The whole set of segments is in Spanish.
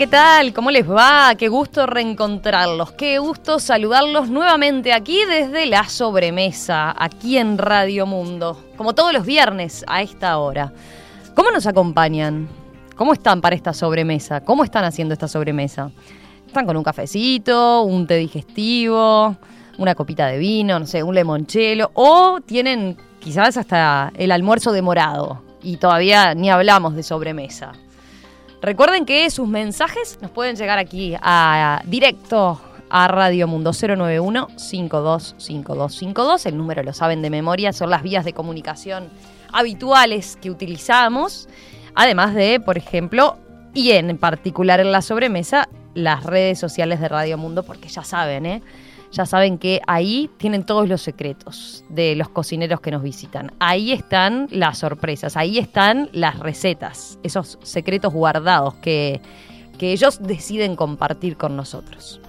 ¿qué tal? ¿Cómo les va? Qué gusto reencontrarlos, qué gusto saludarlos nuevamente aquí desde la sobremesa, aquí en Radio Mundo, como todos los viernes a esta hora. ¿Cómo nos acompañan? ¿Cómo están para esta sobremesa? ¿Cómo están haciendo esta sobremesa? ¿Están con un cafecito, un té digestivo, una copita de vino, no sé, un limonchelo? ¿O tienen quizás hasta el almuerzo demorado y todavía ni hablamos de sobremesa? Recuerden que sus mensajes nos pueden llegar aquí a, directo a Radio Mundo 091 525252. El número lo saben de memoria, son las vías de comunicación habituales que utilizamos. Además de, por ejemplo, y en particular en la sobremesa, las redes sociales de Radio Mundo, porque ya saben, ¿eh? Ya saben que ahí tienen todos los secretos de los cocineros que nos visitan. Ahí están las sorpresas, ahí están las recetas, esos secretos guardados que, que ellos deciden compartir con nosotros.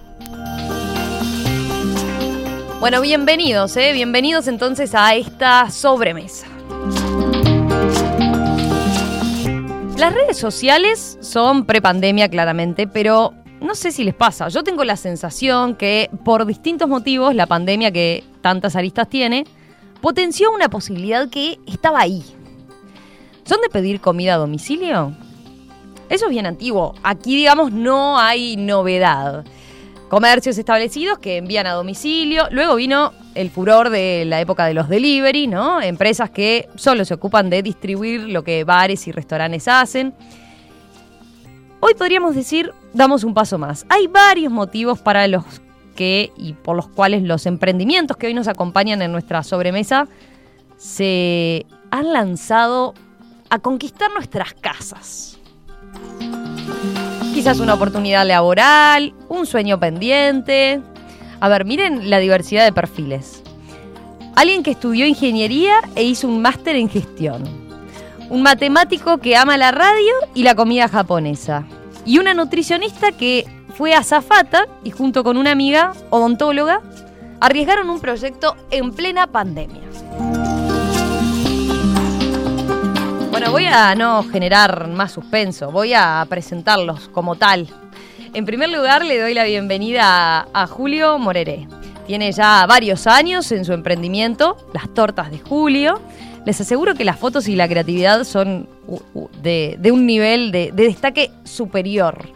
Bueno, bienvenidos, ¿eh? bienvenidos entonces a esta sobremesa. Las redes sociales son prepandemia claramente, pero no sé si les pasa, yo tengo la sensación que por distintos motivos la pandemia que tantas aristas tiene, potenció una posibilidad que estaba ahí. ¿Son de pedir comida a domicilio? Eso es bien antiguo. Aquí, digamos, no hay novedad. Comercios establecidos que envían a domicilio. Luego vino el furor de la época de los delivery, ¿no? Empresas que solo se ocupan de distribuir lo que bares y restaurantes hacen. Hoy podríamos decir, damos un paso más. Hay varios motivos para los que y por los cuales los emprendimientos que hoy nos acompañan en nuestra sobremesa se han lanzado a conquistar nuestras casas. Quizás una oportunidad laboral, un sueño pendiente. A ver, miren la diversidad de perfiles. Alguien que estudió ingeniería e hizo un máster en gestión un matemático que ama la radio y la comida japonesa, y una nutricionista que fue azafata y junto con una amiga odontóloga arriesgaron un proyecto en plena pandemia. Bueno, voy a no generar más suspenso, voy a presentarlos como tal. En primer lugar, le doy la bienvenida a, Julio Moreré. Tiene ya varios años en su emprendimiento, Las Tortas de Julio, les aseguro que las fotos y la creatividad son de, un nivel de, destaque superior.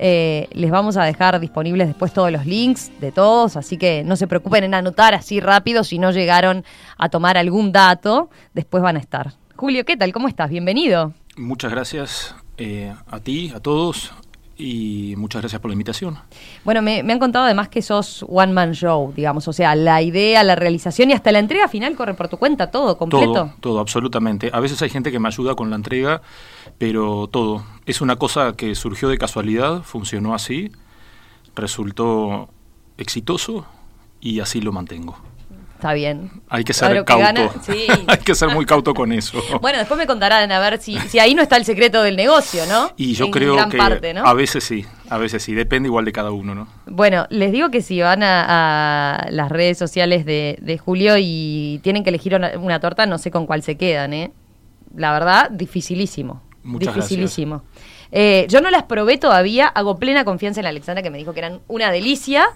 Eh, les vamos a dejar disponibles después todos los links de todos, así que no se preocupen en anotar así rápido si no llegaron a tomar algún dato, después van a estar. Julio, ¿qué tal? ¿Cómo estás? Bienvenido. Muchas gracias eh, a ti, a todos, y muchas gracias por la invitación. Bueno, me, han contado además que sos one man show, digamos, o sea, la idea, la realización y hasta la entrega final corre por tu cuenta, todo completo. Todo, todo, absolutamente. A veces hay gente que me ayuda con la entrega, pero todo. Es una cosa que surgió de casualidad, funcionó así, resultó exitoso y así lo mantengo. Está bien. Hay que ser cauto. Hay que ser muy cauto con eso. Bueno, después me contarán a ver si, si ahí no está el secreto del negocio, ¿no? Y yo creo que a veces sí, a veces sí, depende igual de cada uno, ¿no? Bueno, les digo que si van a, las redes sociales de, Julio y tienen que elegir una, torta, no sé con cuál se quedan, ¿eh? La verdad, dificilísimo. Muchas dificilísimo. Eh, yo no las probé todavía, hago plena confianza en Alexandra que me dijo que eran una delicia,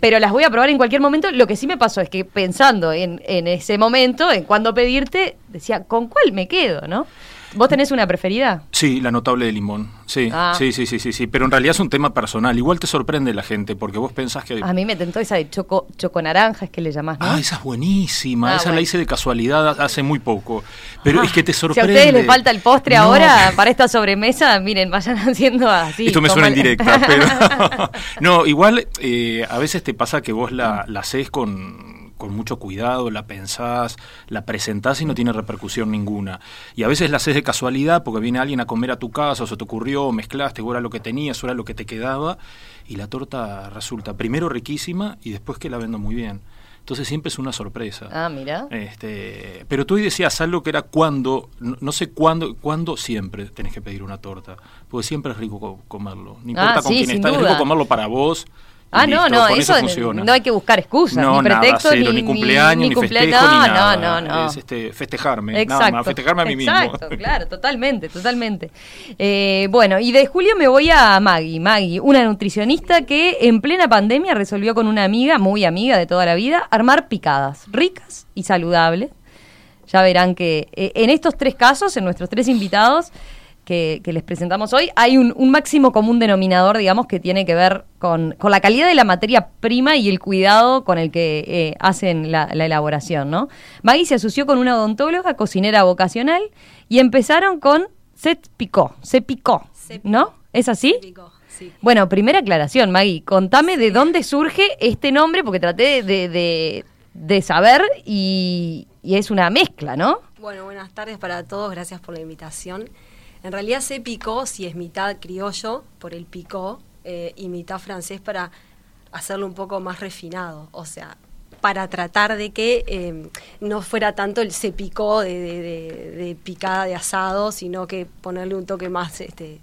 pero las voy a probar en cualquier momento. Lo que sí me pasó es que pensando en, en ese momento, en cuándo pedirte, decía, ¿con cuál me quedo, no? ¿Vos tenés una preferida? Sí, la notable de limón. Sí, ah. sí, sí, sí, sí, sí. Pero en realidad es un tema personal. Igual te sorprende la gente porque vos pensás que. A mí me tentó esa de choco, choco naranja, es que le llamás, ¿no? Ah, esa es buenísima. Ah, esa la hice de casualidad hace muy poco. Pero es que te sorprende. Si a ustedes les falta el postre ahora para esta sobremesa, miren, vayan haciendo así. Esto me suena en directa, pero. no, igual eh, a veces te pasa que vos la, la haces con con mucho cuidado, la pensás, la presentás y no tiene repercusión ninguna. Y a veces la haces de casualidad porque viene alguien a comer a tu casa, o se te ocurrió, mezclaste, o era lo que tenías, o era lo que te quedaba, y la torta resulta primero riquísima y después que la vendo muy bien. Entonces siempre es una sorpresa. Ah, mira. Este, pero tú hoy decías algo que era cuando, no, sé cuándo, cuándo siempre tenés que pedir una torta, porque siempre es rico comerlo. No importa ah, con quién está, es rico comerlo para vos Ah, no, no, eso, no hay que buscar excusas, ni pretexto, ni, ni, cumpleaños, ni, festejo, no, ni nada. No, no, no. Es este, festejarme, Exacto. nada más, festejarme a mí mismo. Exacto, claro, totalmente, totalmente. Eh, bueno, y de julio me voy a Maggie. Maggie, una nutricionista que en plena pandemia resolvió con una amiga, muy amiga de toda la vida, armar picadas ricas y saludables. Ya verán que eh, en estos tres casos, en nuestros tres invitados, que, les presentamos hoy, hay un, máximo común denominador, digamos, que tiene que ver con, la calidad de la materia prima y el cuidado con el que eh, hacen la, elaboración, ¿no? Maggie se asoció con una odontóloga, cocinera vocacional, y empezaron con se picó, se picó, ¿no? ¿Es así? sí. Bueno, primera aclaración, Maggie, contame de dónde surge este nombre, porque traté de, saber y, y es una mezcla, ¿no? Bueno, buenas tardes para todos, gracias por la invitación. En realidad se picó, si es mitad criollo, por el picó, eh, y mitad francés para hacerlo un poco más refinado. O sea, para tratar de que em, no fuera tanto el se picó de, picada de asado, sino que ponerle un toque más este,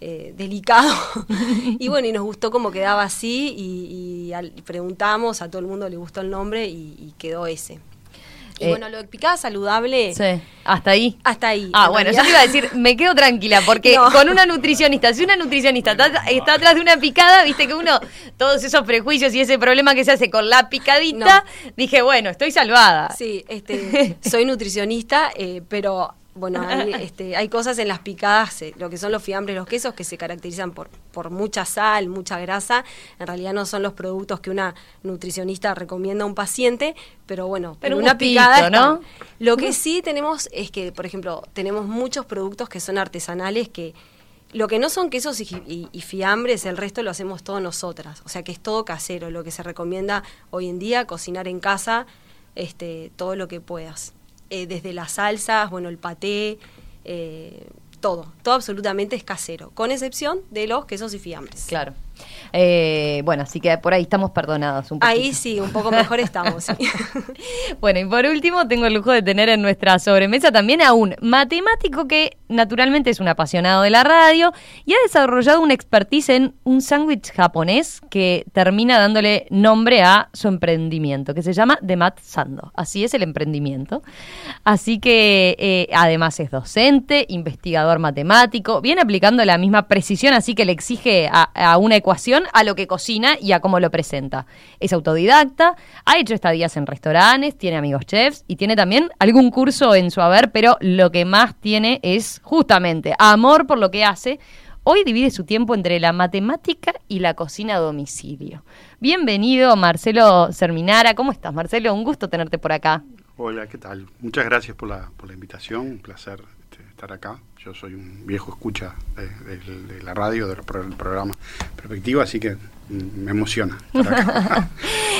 eh, delicado. y bueno, y nos gustó cómo quedaba así y, preguntamos, a todo el mundo le gustó el nombre y quedó ese. Y eh, bueno, lo de picada saludable. Sí. Hasta ahí. Hasta ahí. Ah, bueno, yo te iba a decir, me quedo tranquila, porque con una nutricionista, si una nutricionista está, atrás de una picada, viste que uno, todos esos prejuicios y ese problema que se hace con la picadita, dije, bueno, estoy salvada. Sí, este, soy nutricionista, eh, pero bueno, hay, este, hay cosas en las picadas, eh, lo que son los fiambres, los quesos, que se caracterizan por, por mucha sal, mucha grasa. En realidad no son los productos que una nutricionista recomienda a un paciente, pero bueno, pero una picada ¿no? Lo que sí tenemos es que, por ejemplo, tenemos muchos productos que son artesanales que lo que no son quesos y, y, fiambres, el resto lo hacemos todos nosotras. O sea que es todo casero, lo que se recomienda hoy en día, cocinar en casa, este, todo lo que puedas. Eh, desde las salsas, bueno, el paté, eh, todo, todo absolutamente es casero, con excepción de los quesos y fiambres. Claro. Eh, bueno, así que por ahí estamos perdonados un poco. Ahí sí, un poco mejor estamos. bueno, y por último tengo el lujo de tener en nuestra sobremesa también a un matemático que naturalmente es un apasionado de la radio y ha desarrollado una expertise en un sándwich japonés que termina dándole nombre a su emprendimiento, que se llama The Mat Sando. Así es el emprendimiento. Así que eh, además es docente, investigador matemático, viene aplicando la misma precisión, así que le exige a, a una ecuación a lo que cocina y a cómo lo presenta. Es autodidacta, ha hecho estadías en restaurantes, tiene amigos chefs y tiene también algún curso en su haber, pero lo que más tiene es justamente amor por lo que hace. Hoy divide su tiempo entre la matemática y la cocina a domicilio. Bienvenido, Marcelo Serminara. ¿Cómo estás, Marcelo? Un gusto tenerte por acá. Hola, ¿qué tal? Muchas gracias por la, por la invitación. Un placer este, estar acá. Yo soy un viejo escucha de, la radio, del programa Perspectiva, así que me emociona.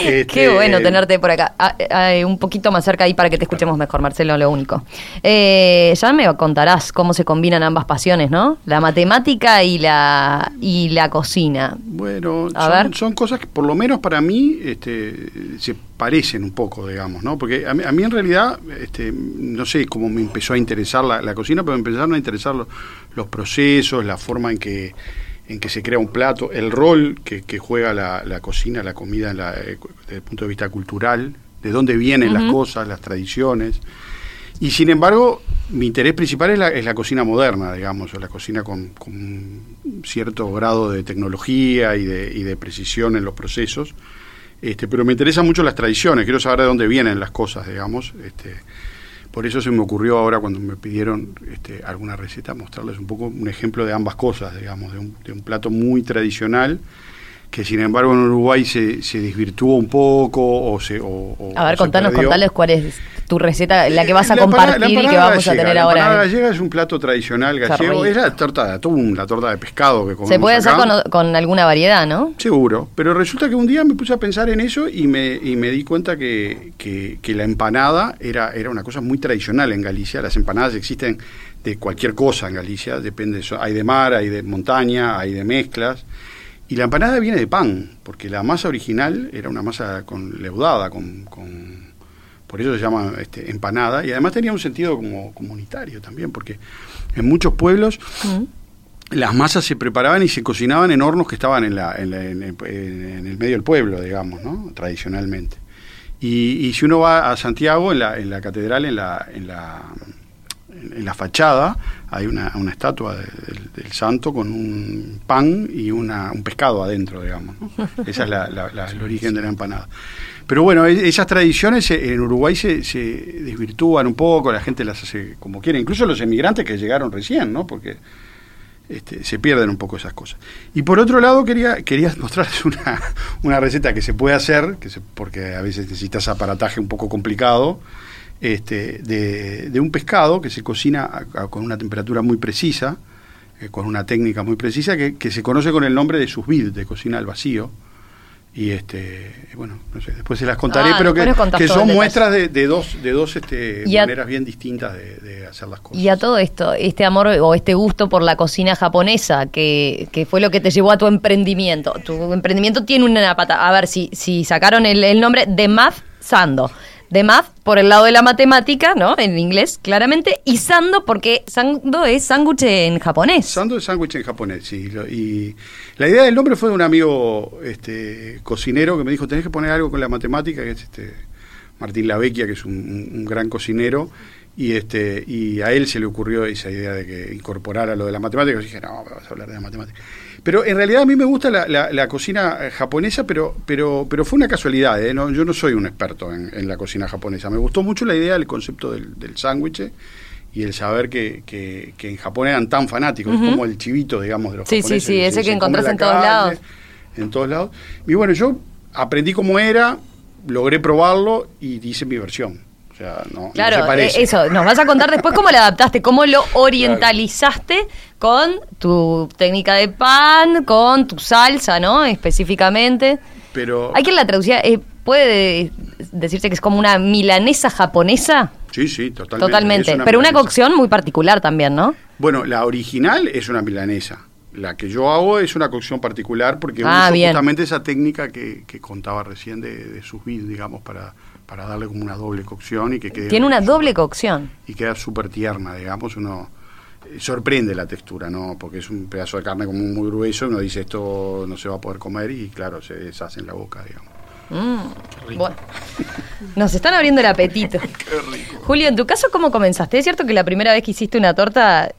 Qué este, bueno tenerte por acá. Ah, eh, un poquito más cerca ahí para que te escuchemos mejor, Marcelo, lo único. Eh, ya me contarás cómo se combinan ambas pasiones, ¿no? La matemática y la y la cocina. Bueno, son, son, cosas que por lo menos para mí este, se parecen un poco, digamos, ¿no? Porque a mí, en realidad, este, no sé cómo me empezó a interesar la, cocina, pero me empezaron a interesar los procesos, la forma en que en que se crea un plato, el rol que, juega la, cocina, la comida eh, desde el punto de vista cultural, de dónde vienen las cosas, las tradiciones. Y sin embargo, mi interés principal es la, cocina moderna, digamos, o la cocina con, cierto grado de tecnología y de, y de, precisión en los procesos. Este, pero me interesan mucho las tradiciones, quiero saber de dónde vienen las cosas, digamos. Este, por eso se me ocurrió ahora cuando me pidieron este, alguna receta mostrarles un poco un ejemplo de ambas cosas, digamos, de un, de un plato muy tradicional que sin embargo en Uruguay se, se desvirtuó un poco o se... O, a ver, contanos, contales cuál es tu receta, la que vas a compartir y que vamos a tener ahora. La gallega es un plato tradicional gallego, es la torta de atún, la torta de pescado que comemos Se puede hacer con, alguna variedad, ¿no? Seguro, pero resulta que un día me puse a pensar en eso y me, y me di cuenta que, que, que la empanada era, era una cosa muy tradicional en Galicia, las empanadas existen de cualquier cosa en Galicia, depende, hay de mar, hay de montaña, hay de mezclas. Y la empanada viene de pan, porque la masa original era una masa con leudada, con, con por eso se llama este, empanada, y además tenía un sentido como comunitario también, porque en muchos pueblos las masas se preparaban y se cocinaban en hornos que estaban en, la, en, el, medio del pueblo, digamos, ¿no? tradicionalmente. Y, si uno va a Santiago, en la, en la catedral, en la, en la, en la fachada, hay una, una estatua del, santo con un pan y una, un pescado adentro, digamos. Ese es el origen de la empanada. Pero bueno, e, esas tradiciones en Uruguay se, se desvirtúan un poco, la gente las hace como quiere, incluso los emigrantes que llegaron recién, ¿no? Porque este, se pierden un poco esas cosas. Y por otro lado, quería, quería mostrarles una, una receta que se puede hacer, que porque a veces necesitas aparataje un poco complicado, este, de, de un pescado que se cocina con una temperatura muy precisa, eh, con una técnica muy precisa, que, que, se conoce con el nombre de susvid, de cocina al vacío. Y este bueno no sé después se las contaré ah, pero que, son muestras de, dos de dos este, maneras bien distintas de, hacer las cosas. Y a todo esto este amor o este gusto por la cocina japonesa que, que fue lo que te llevó a tu emprendimiento. Tu emprendimiento tiene una pata. A ver si si sacaron el, el nombre de Math Sando de math por el lado de la matemática, ¿no? En inglés, claramente, y sando porque sando es sándwich en japonés. Sando es sándwich en japonés, sí. Y la idea del nombre fue de un amigo este, cocinero que me dijo, tenés que poner algo con la matemática, que es este Martín Lavecchia, que es un, gran cocinero, y este y a él se le ocurrió esa idea de que incorporara lo de la matemática. Y dije, no, vas a hablar de la matemática. Pero en realidad a mí me gusta la, cocina eh, japonesa, pero, pero, pero fue una casualidad. ¿eh? yo no soy un experto en, la cocina japonesa. Me gustó mucho la idea del concepto del, del sándwich y el saber que, que, en Japón eran tan fanáticos, como el chivito, digamos, de los sí, japoneses. Sí, sí, ese que encontrás en todos lados. En todos lados. Y bueno, yo aprendí cómo era, logré probarlo y hice mi versión. Claro, eh, eso, nos vas a contar después cómo lo adaptaste, cómo lo orientalizaste con tu técnica de pan, con tu salsa, ¿no? Específicamente. Pero... Hay quien la traducía, eh, puede decirse que es como una milanesa japonesa. Sí, sí, totalmente. Totalmente, pero una cocción muy particular también, ¿no? Bueno, la original es una milanesa. La que yo hago es una cocción particular porque ah, uso justamente esa técnica que, contaba recién de, de sus digamos, para, para darle como una doble cocción y que quede... Tiene una doble cocción. Y queda súper tierna, digamos, uno eh, sorprende la textura, ¿no? Porque es un pedazo de carne como muy grueso, uno dice esto no se va a poder comer y claro, se deshace en la boca, digamos. Mm, bueno, nos están abriendo el apetito. Qué rico. Julio, en tu caso, ¿cómo comenzaste? ¿Es cierto que la primera vez que hiciste una torta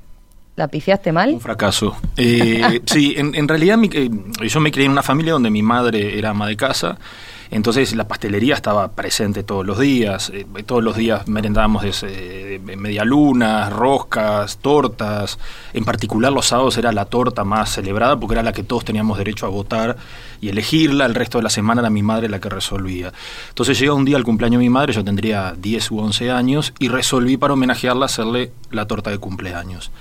¿La pifiaste mal? Un fracaso. Eh, sí, en, realidad eh, yo me crié en una familia donde mi madre era ama de casa entonces la pastelería estaba presente todos los días, eh, todos los días merendábamos de, medialunas, roscas, tortas, en particular los sábados era la torta más celebrada porque era la que todos teníamos derecho a votar y elegirla, el resto de la semana era mi madre la que resolvía. Entonces llega un día al cumpleaños de mi madre, yo tendría 10 u 11 años, y resolví para homenajearla hacerle la torta de cumpleaños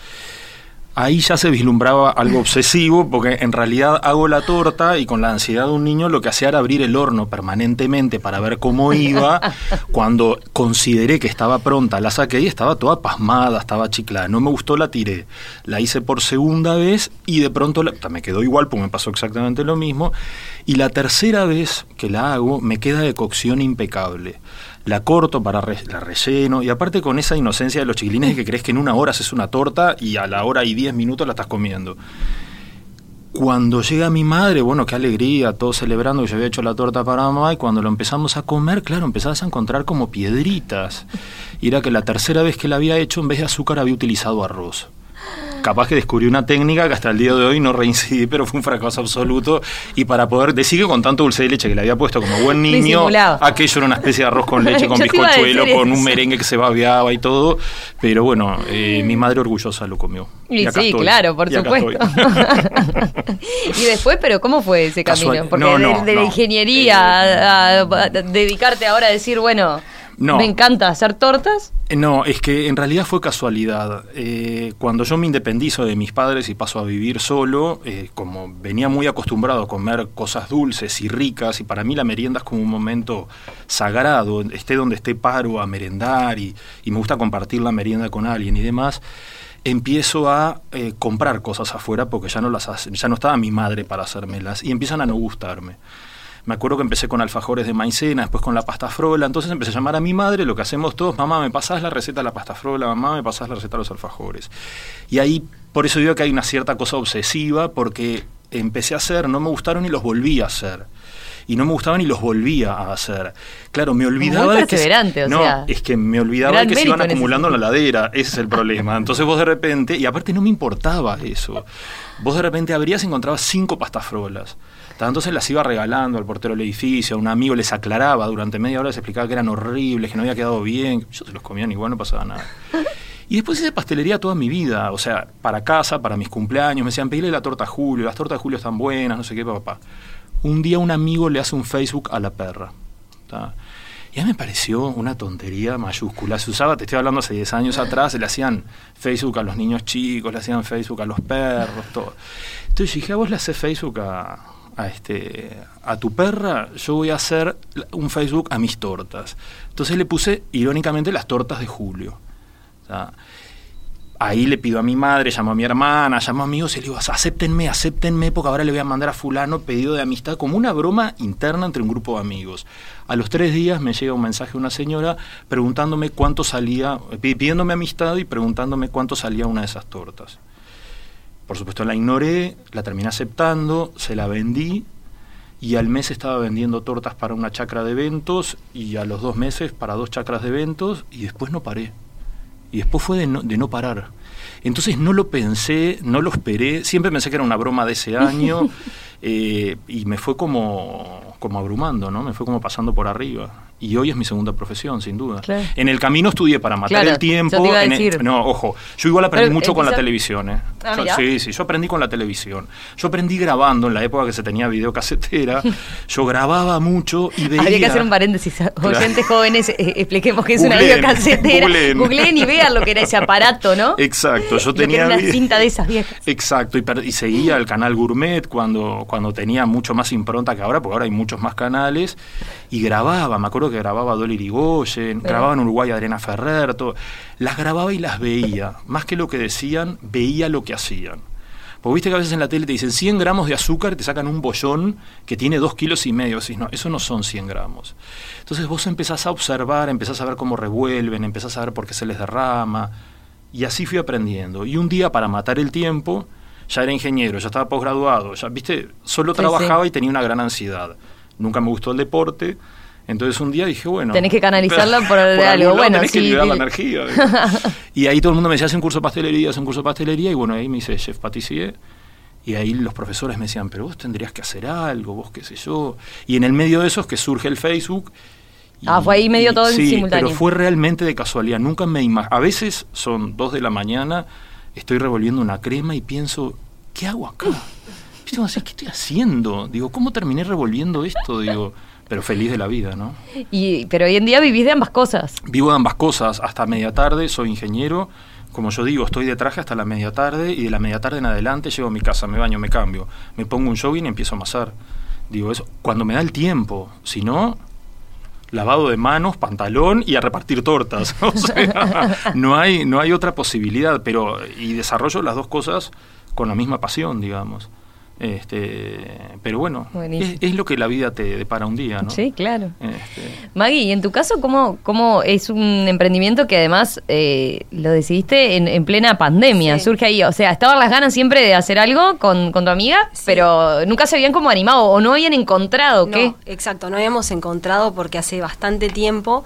ahí ya se vislumbraba algo obsesivo, porque en realidad hago la torta y con la ansiedad de un niño lo que hacía era abrir el horno permanentemente para ver cómo iba. Cuando consideré que estaba pronta, la saqué y estaba toda pasmada, estaba chiclada. No me gustó, la tiré. La hice por segunda vez y de pronto me quedó igual, porque me pasó exactamente lo mismo. Y la tercera vez que la hago me queda de cocción impecable la corto para la relleno, y aparte con esa inocencia de los chiquilines que crees que en una hora haces una torta y a la hora y diez minutos la estás comiendo. Cuando llega mi madre, bueno, qué alegría, todos celebrando que yo había hecho la torta para mamá, y cuando lo empezamos a comer, claro, empezabas a encontrar como piedritas. Y era que la tercera vez que la había hecho, en vez de azúcar, había utilizado arroz capaz que descubrí una técnica que hasta el día de hoy no reincidí, pero fue un fracaso absoluto. Y para poder decir que con tanto dulce de leche que le había puesto como buen niño, aquello era una especie de arroz con leche, con bizcochuelo, con un merengue que se babeaba y todo. Pero bueno, eh, mi madre orgullosa lo comió. Y, sí, claro, por supuesto. y después, pero ¿cómo fue ese camino? Porque de, la ingeniería a dedicarte ahora a decir, bueno me encanta hacer tortas. Eh, no, es que en realidad fue casualidad. Eh, cuando yo me independizo de mis padres y paso a vivir solo, eh, como venía muy acostumbrado a comer cosas dulces y ricas, y para mí la merienda es como un momento sagrado, esté donde esté paro a merendar y, me gusta compartir la merienda con alguien y demás empiezo a comprar cosas afuera porque ya no las ya no estaba mi madre para hacérmelas y empiezan a no gustarme. Me acuerdo que empecé con alfajores de maicena, después con la pasta frola, entonces empecé a llamar a mi madre, lo que hacemos todos, mamá, me pasás la receta de la pasta frola, mamá, me pasás la receta de los alfajores. Y ahí por eso digo que hay una cierta cosa obsesiva, porque empecé a hacer, no me gustaron y los volví a hacer y no me gustaban y los volvía a hacer. Claro, me olvidaba de que no, es que me olvidaba de que se iban acumulando en la ladera, ese es el problema. Entonces vos de repente, y aparte no me importaba eso. Vos de repente abrías y encontrabas cinco pastafrolas. Entonces las iba regalando al portero del edificio, a un amigo les aclaraba durante media hora, les explicaba que eran horribles, que no había quedado bien. Yo se los comía igual, no pasaba nada. Y después hice pastelería toda mi vida, o sea, para casa, para mis cumpleaños. Me decían, pedile la torta a Julio, las tortas de Julio están buenas, no sé qué, papá un día un amigo le hace un Facebook a la perra. Y a mí me pareció una tontería mayúscula. Se usaba, te estoy hablando hace 10 años atrás, le hacían Facebook a los niños chicos, le hacían Facebook a los perros, todo. Entonces dije, a vos le haces Facebook a, a, este, a tu perra, yo voy a hacer un Facebook a mis tortas. Entonces le puse, irónicamente, las tortas de Julio ahí le pido a mi madre, llamo a mi hermana, llamo a amigos y le digo, acéptenme, acéptenme, porque ahora le voy a mandar a fulano pedido de amistad, como una broma interna entre un grupo de amigos. A los tres días me llega un mensaje de una señora preguntándome cuánto salía, pidiéndome amistad y preguntándome cuánto salía una de esas tortas. Por supuesto la ignoré, la terminé aceptando, se la vendí y al mes estaba vendiendo tortas para una chacra de eventos y a los dos meses para dos chacras de eventos y después no paré. Y después fue de no, de no parar. Entonces no lo pensé, no lo esperé, siempre pensé que era una broma de ese año eh, y me fue como, como abrumando, ¿no? Me fue como pasando por arriba y hoy es mi segunda profesión, sin duda. En el camino estudié para matar el tiempo. no, ojo, yo igual aprendí mucho con la televisión. ¿eh? Ah, sí, sí, yo aprendí con la televisión. Yo aprendí grabando en la época que se tenía videocasetera. yo grababa mucho y veía. Habría que hacer un paréntesis. Oyentes jóvenes, eh, expliquemos qué es una videocasetera. Googleen. y vean lo que era ese aparato, ¿no? Exacto, yo tenía. una cinta de esas viejas. Exacto, y, seguía el canal Gourmet cuando, cuando tenía mucho más impronta que ahora, porque ahora hay muchos más canales. Y grababa, me acuerdo que grababa Dolly Irigoyen, grababa en Uruguay Adriana Ferrer, todo. las grababa y las veía. Más que lo que decían, veía lo que hacían. Porque viste que a veces en la tele te dicen 100 gramos de azúcar y te sacan un bollón que tiene 2 kilos y medio. Decís, no, eso no son 100 gramos. Entonces vos empezás a observar, empezás a ver cómo revuelven, empezás a ver por qué se les derrama. Y así fui aprendiendo. Y un día, para matar el tiempo, ya era ingeniero, ya estaba posgraduado, ya, viste, solo trabajaba y tenía una gran ansiedad. Nunca me gustó el deporte entonces un día dije, bueno. Tenés que canalizarla por, algo bueno. Tenés que liberar la energía. y ahí todo el mundo me decía, hace un curso de pastelería, hace un curso de pastelería. Y bueno, ahí me hice chef patissier. Y ahí los profesores me decían, pero vos tendrías que hacer algo, vos qué sé yo. Y en el medio de eso es que surge el Facebook. Ah, fue ahí medio todo en simultáneo. Pero fue realmente de casualidad. Nunca me A veces son dos de la mañana, estoy revolviendo una crema y pienso, ¿qué hago acá? ¿Qué estoy haciendo? Digo, ¿cómo terminé revolviendo esto? Digo pero feliz de la vida, ¿no? Y, pero hoy en día vivís de ambas cosas. Vivo de ambas cosas, hasta media tarde, soy ingeniero, como yo digo, estoy de traje hasta la media tarde y de la media tarde en adelante llego a mi casa, me baño, me cambio, me pongo un jogging y empiezo a amasar. Digo eso, cuando me da el tiempo, si no, lavado de manos, pantalón y a repartir tortas. o sea, no hay, no hay otra posibilidad, pero y desarrollo las dos cosas con la misma pasión, digamos. Este, pero bueno, es, lo que la vida te depara un día, ¿no? Sí, claro. Este. Maggie, y en tu caso, ¿cómo, cómo es un emprendimiento que además eh, lo decidiste en, plena pandemia? Surge ahí, o sea, estaban las ganas siempre de hacer algo con, tu amiga, pero nunca se habían como animado o no habían encontrado, ¿qué? exacto, no habíamos encontrado porque hace bastante tiempo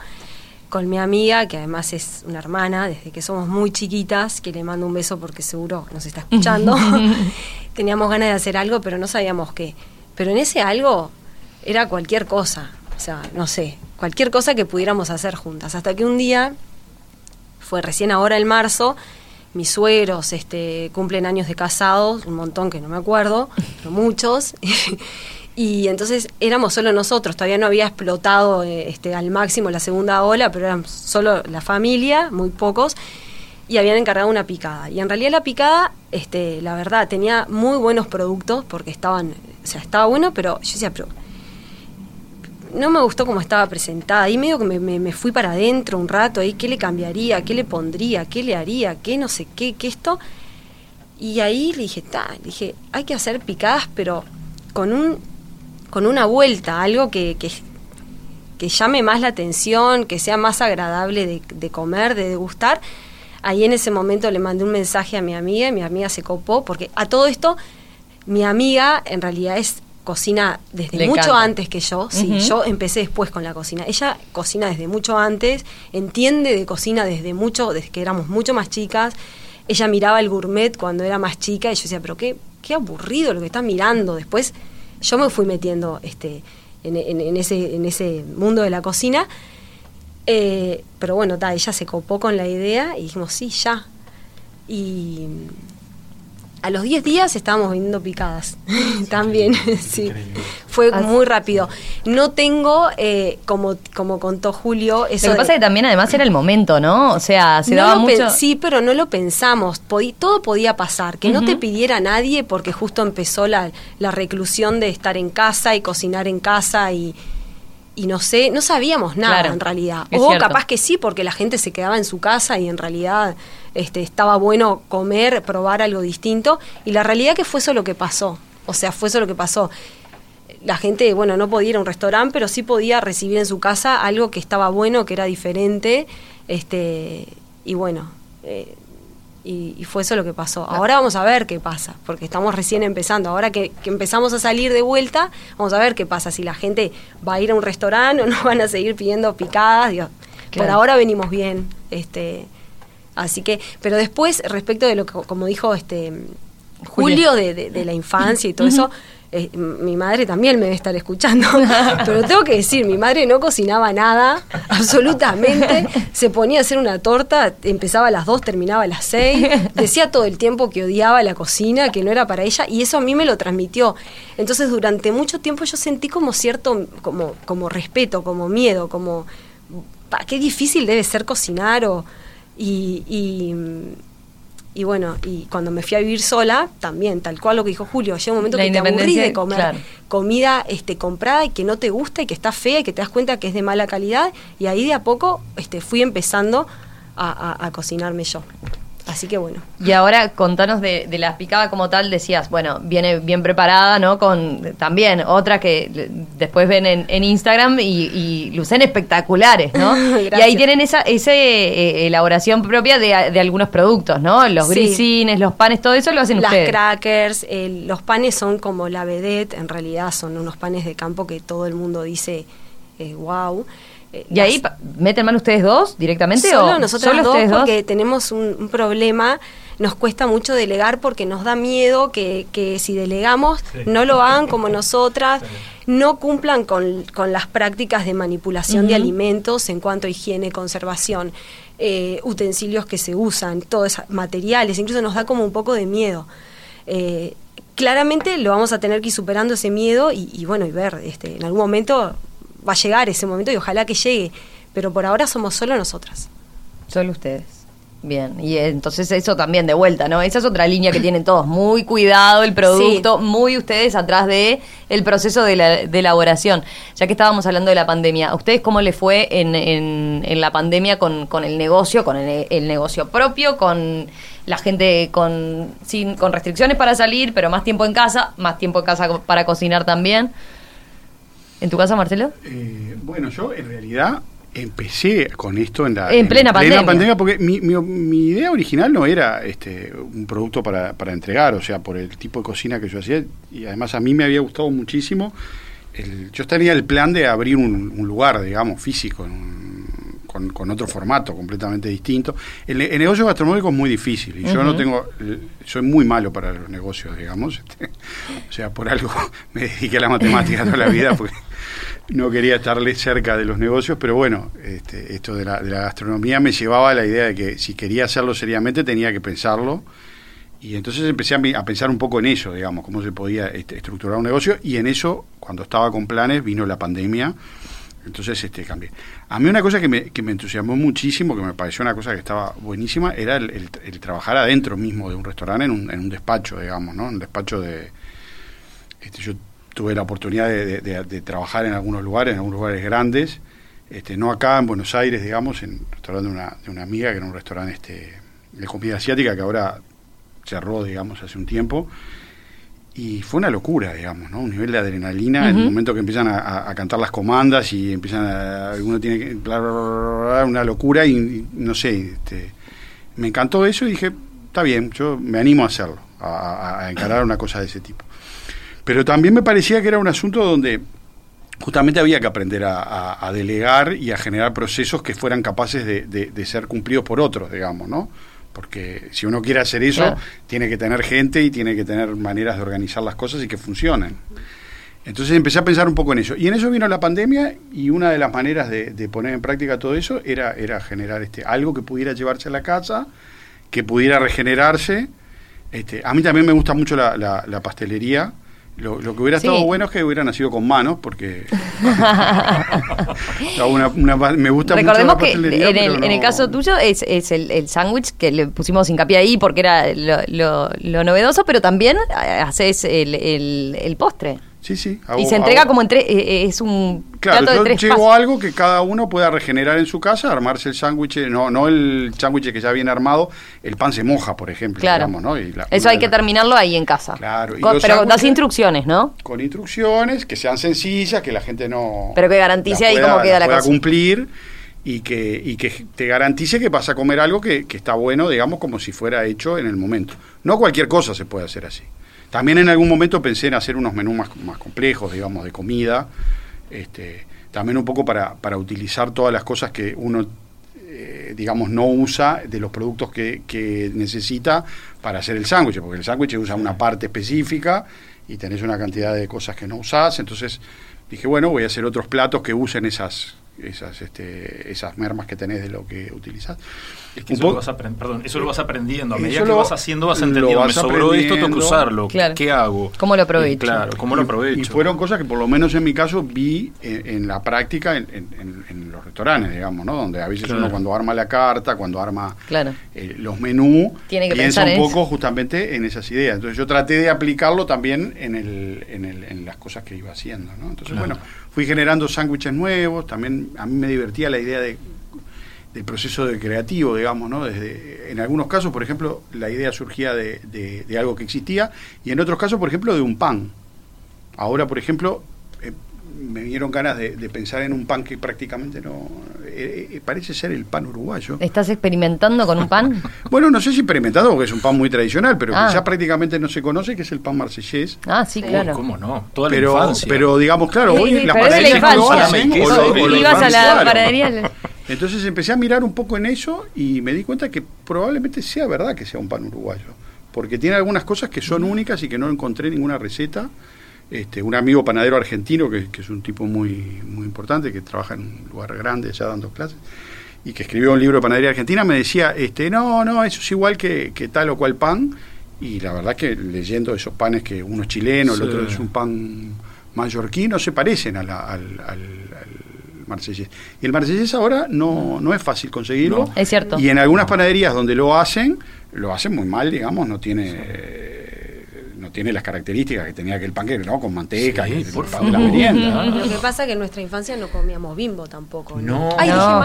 con mi amiga, que además es una hermana, desde que somos muy chiquitas, que le mando un beso porque seguro nos está escuchando. Teníamos ganas de hacer algo, pero no sabíamos qué. Pero en ese algo era cualquier cosa, o sea, no sé, cualquier cosa que pudiéramos hacer juntas. Hasta que un día, fue recién ahora el marzo, mis suegros este, cumplen años de casados, un montón que no me acuerdo, pero muchos. Y entonces éramos solo nosotros, todavía no había explotado eh, este, al máximo la segunda ola, pero éramos solo la familia, muy pocos, y habían encargado una picada. Y en realidad la picada, este, la verdad, tenía muy buenos productos porque estaban, o sea, estaba bueno, pero yo decía, pero no me gustó cómo estaba presentada. Y medio que me, fui para adentro un rato, ahí, ¿qué le cambiaría? ¿Qué le pondría? ¿Qué le haría? ¿Qué no sé qué? ¿Qué esto? Y ahí le dije, está, dije, hay que hacer picadas, pero con un con una vuelta, algo que, que, llame más la atención, que sea más agradable de, comer, de degustar, ahí en ese momento le mandé un mensaje a mi amiga y mi amiga se copó, porque a todo esto, mi amiga en realidad es cocina desde mucho antes que yo. Sí, yo empecé después con la cocina. Ella cocina desde mucho antes, entiende de cocina desde mucho, desde que éramos mucho más chicas. Ella miraba el gourmet cuando era más chica y yo decía, pero qué, qué aburrido lo que está mirando. Después yo me fui metiendo este, en, ese, en ese mundo de la cocina. Eh, pero bueno, ella se copó con la idea y dijimos, sí, ya. Y a los 10 días estábamos vendiendo picadas. También, sí. Fue muy rápido. No tengo, eh, como, como contó Julio, eso. Lo que pasa es que también además era el momento, ¿no? O sea, se daba mucho. Sí, pero no lo pensamos. todo podía pasar. Que no te pidiera nadie porque justo empezó la, la reclusión de estar en casa y cocinar en casa y y no sé, no sabíamos nada en realidad. O capaz que sí, porque la gente se quedaba en su casa y en realidad este, estaba bueno comer, probar algo distinto. Y la realidad que fue eso lo que pasó. O sea, fue eso lo que pasó. La gente, bueno, no podía ir a un restaurante, pero sí podía recibir en su casa algo que estaba bueno, que era diferente. Este, y bueno, eh, y, fue eso lo que pasó. Ahora vamos a ver qué pasa, porque estamos recién empezando. Ahora que, empezamos a salir de vuelta, vamos a ver qué pasa, si la gente va a ir a un restaurante o no van a seguir pidiendo picadas. Por ahora venimos bien. este Así que, pero después, respecto de lo que, como dijo este Julio, de, la infancia y todo eso, eh, mi madre también me debe estar escuchando, pero tengo que decir, mi madre no cocinaba nada, absolutamente, se ponía a hacer una torta, empezaba a las dos, terminaba a las seis, decía todo el tiempo que odiaba la cocina, que no era para ella, y eso a mí me lo transmitió. Entonces durante mucho tiempo yo sentí como cierto, como, como respeto, como miedo, como, qué difícil debe ser cocinar o... y y bueno, y cuando me fui a vivir sola, también, tal cual lo que dijo Julio, llega un momento que te aburrís de comer comida este, comprada y que no te gusta y que está fea y que te das cuenta que es de mala calidad. Y ahí de a poco este, fui empezando a cocinarme yo. Así que bueno. Y ahora contanos de, de la picada como tal, decías, bueno, viene bien preparada, ¿no? Con también otra que después ven en, Instagram y, lucen espectaculares, ¿no? y ahí tienen esa, esa eh, elaboración propia de, algunos productos, ¿no? Los grisines, los panes, todo eso lo hacen ustedes. Las crackers, los panes son como la vedette, en realidad son unos panes de campo que todo el mundo dice, eh, wow. ¿Y ahí meten mano ustedes dos directamente? Solo nosotros dos porque tenemos un, problema, nos cuesta mucho delegar porque nos da miedo que, si delegamos no lo hagan como nosotras, no cumplan con, las prácticas de manipulación de alimentos en cuanto a higiene, conservación, eh, utensilios que se usan, todos esos materiales, incluso nos da como un poco de miedo. Eh, claramente lo vamos a tener que ir superando ese miedo y, y bueno, y ver, este, en algún momento va a llegar ese momento y ojalá que llegue, pero por ahora somos solo nosotras. Solo ustedes. Bien, y entonces eso también de vuelta, ¿no? Esa es otra línea que tienen todos, muy cuidado el producto, muy ustedes atrás de el proceso de, la, de, elaboración. Ya que estábamos hablando de la pandemia, ¿a ustedes cómo le fue en, en, la pandemia con, con, el negocio, con el, negocio propio, con la gente con, sin, con restricciones para salir, pero más tiempo en casa, más tiempo en casa para cocinar también? ¿En tu casa, Marcelo? Eh, bueno, yo en realidad empecé con esto en la en plena, pandemia. porque mi, mi, idea original no era este un producto para, para entregar, o sea, por el tipo de cocina que yo hacía y además a mí me había gustado muchísimo. yo tenía el plan de abrir un, lugar, digamos, físico, con, otro formato completamente distinto. El, negocio gastronómico es muy difícil y yo no tengo, soy muy malo para los negocios, digamos. Este, o sea, por algo me dediqué a la matemática toda la vida porque no quería estarle cerca de los negocios, pero bueno, este, esto de la, de la gastronomía me llevaba a la idea de que si quería hacerlo seriamente tenía que pensarlo. Y entonces empecé a, pensar un poco en eso, digamos, cómo se podía este, estructurar un negocio. Y en eso, cuando estaba con planes, vino la pandemia. Entonces este, cambié. A mí una cosa que me, que me entusiasmó muchísimo, que me pareció una cosa que estaba buenísima, era el, trabajar adentro mismo de un restaurante, en un, en un despacho, digamos, ¿no? Un despacho de... Este, yo tuve la oportunidad de, trabajar en algunos lugares, en algunos lugares grandes, este, no acá en Buenos Aires, digamos, en un restaurante de una, de una amiga, que era un restaurante este, de comida asiática que ahora cerró, digamos, hace un tiempo. Y fue una locura, digamos, ¿no? Un nivel de adrenalina en el momento que empiezan a, cantar las comandas y empiezan a. Alguno tiene que. una locura y, no sé, este, me encantó eso y dije, está bien, yo me animo a hacerlo, a, encarar una cosa de ese tipo. Pero también me parecía que era un asunto donde justamente había que aprender a, delegar y a generar procesos que fueran capaces de, ser cumplidos por otros, digamos, ¿no? Porque si uno quiere hacer eso, tiene que tener gente y tiene que tener maneras de organizar las cosas y que funcionen. Entonces empecé a pensar un poco en eso. Y en eso vino la pandemia y una de las maneras de, poner en práctica todo eso era, era generar este, algo que pudiera llevarse a la casa, que pudiera regenerarse. Este, a mí también me gusta mucho la, la, pastelería. Lo, que hubiera estado bueno es que hubiera nacido con manos, porque me gusta Recordemos mucho la que en el, en el caso tuyo es, es el, el sándwich que le pusimos hincapié ahí porque era lo, lo, novedoso, pero también haces el, el, el postre. Sí, sí. y se entrega como entre eh, eh, es un claro, plato de yo algo que cada uno pueda regenerar en su casa, armarse el sándwich, no no el sándwich que ya viene armado, el pan se moja, por ejemplo, claro. ¿no? Eso hay que terminarlo ahí en casa. Claro. pero das instrucciones, ¿no? Con instrucciones que sean sencillas, que la gente no Pero que garantice ahí cómo queda la, pueda cumplir y que, y que te garantice que vas a comer algo que, que está bueno, digamos, como si fuera hecho en el momento. No cualquier cosa se puede hacer así. También en algún momento pensé en hacer unos menús más, más complejos, digamos, de comida, este, también un poco para, para utilizar todas las cosas que uno, eh, digamos, no usa de los productos que, que necesita para hacer el sándwich, porque el sándwich usa una parte específica y tenés una cantidad de cosas que no usás, entonces dije, bueno, voy a hacer otros platos que usen esas, esas, este, esas mermas que tenés de lo que utilizas. Es que eso, lo vas perdón, eso lo vas aprendiendo. A medida que vas haciendo, vas entendiendo. Me sobró esto, tengo que usarlo. ¿Qué hago? ¿Cómo lo aprovecho? claro, ¿cómo lo aprovecho? Y fueron cosas que, por lo menos en mi caso, vi en, la práctica en, los restaurantes, digamos, ¿no? Donde a veces uno, cuando arma la carta, cuando arma eh, los menús, Tiene que piensa un poco justamente en esas ideas. Entonces, yo traté de aplicarlo también en, el, en, las cosas que iba haciendo, ¿no? Entonces, bueno, fui generando sándwiches nuevos. También a mí me divertía la idea de del proceso de creativo, digamos, ¿no? Desde, en algunos casos, por ejemplo, la idea surgía de, de, algo que existía y en otros casos, por ejemplo, de un pan. Ahora, por ejemplo, eh, me dieron ganas de, pensar en un pan que prácticamente no... Eh, eh, parece ser el pan uruguayo. ¿Estás experimentando con un pan? bueno, no sé si experimentado porque es un pan muy tradicional, pero ah. ya prácticamente no se conoce, que es el pan marsellés. Ah, sí, claro. ¿Cómo no? Toda pero, la infancia. Pero digamos, claro, hoy las panaderías no Ibas a la panadería... Entonces empecé a mirar un poco en eso y me di cuenta que probablemente sea verdad que sea un pan uruguayo, porque tiene algunas cosas que son únicas y que no encontré ninguna receta. Este, un amigo panadero argentino, que, es un tipo muy, muy importante, que trabaja en un lugar grande allá dando clases, y que escribió un libro de panadería argentina, me decía, este, no, no, eso es igual que, tal o cual pan, y la verdad que leyendo esos panes que uno es chileno, el otro es un pan mallorquino, se parecen al, marsellés. Y el marsellés ahora no, no es fácil conseguirlo. es cierto. Y en algunas panaderías donde lo hacen, lo hacen muy mal, digamos, no tiene no tiene las características que tenía aquel panque, ¿no? Con manteca y por favor, la merienda. Lo que pasa es que en nuestra infancia no comíamos bimbo tampoco. No. Ay, no.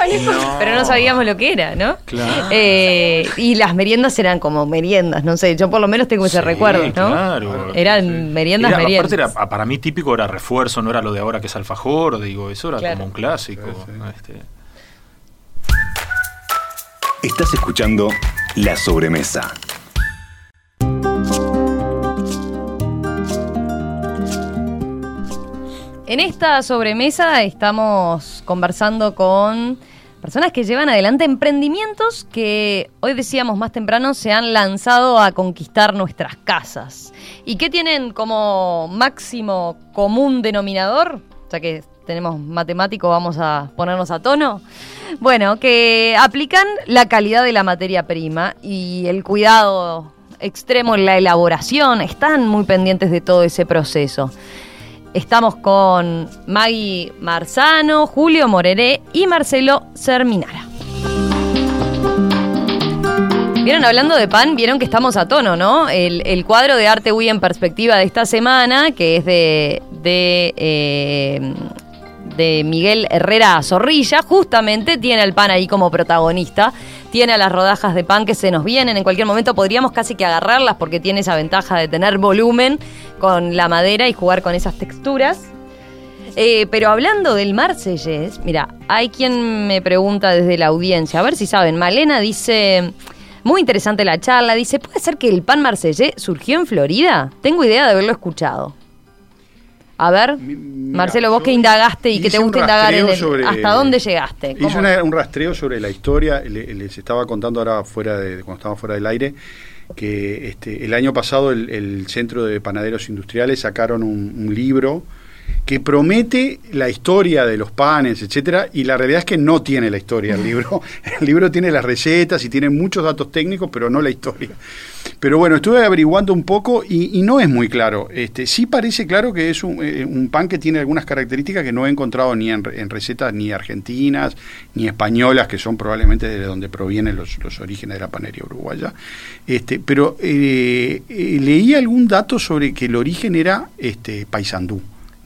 Pero no sabíamos lo que era, ¿no? Claro. Eh, y las meriendas eran como meriendas, no sé, yo por lo menos tengo ese recuerdo, ¿no? Claro. Eran meriendas, meriendas. Aparte era, para mí típico era refuerzo, no era lo de ahora que es alfajor, digo, eso era como un clásico. Este. Estás escuchando La Sobremesa. En esta sobremesa estamos conversando con personas que llevan adelante emprendimientos que hoy decíamos más temprano se han lanzado a conquistar nuestras casas. ¿Y qué tienen como máximo común denominador? Ya que tenemos matemático, vamos a ponernos a tono. Bueno, que aplican la calidad de la materia prima y el cuidado extremo en la elaboración, están muy pendientes de todo ese proceso. Estamos con Maggie Marzano, Julio Moreré y Marcelo Serminara. Vieron, hablando de pan, vieron que estamos a tono, ¿no? El, cuadro de arte Wii en perspectiva de esta semana, que es de, de, eh, de Miguel Herrera Zorrilla, justamente tiene el pan ahí como protagonista tiene a las rodajas de pan que se nos vienen en cualquier momento, podríamos casi que agarrarlas porque tiene esa ventaja de tener volumen con la madera y jugar con esas texturas. Eh, pero hablando del Marsellés, mira, hay quien me pregunta desde la audiencia, a ver si saben. Malena dice, muy interesante la charla, dice, ¿puede ser que el pan marsellés surgió en Florida? Tengo idea de haberlo escuchado. A ver, Marcelo, vos que indagaste y que te gusta indagar en el, ¿hasta dónde llegaste? Hice un rastreo sobre la historia, les, estaba contando ahora fuera de, cuando estábamos fuera del aire, que este, el año pasado el, Centro de Panaderos Industriales sacaron un libro que promete la historia de los panes, etcétera, y la realidad es que no tiene la historia el libro. El libro tiene las recetas y tiene muchos datos técnicos, pero no la historia. Pero bueno, estuve averiguando un poco y, no es muy claro. Este, sí parece claro que es eh, un, pan que tiene algunas características que no he encontrado ni en, recetas ni argentinas ni españolas, que son probablemente de donde provienen los, orígenes de la panería uruguaya. Este, pero eh, eh, leí algún dato sobre que el origen era este, paisandú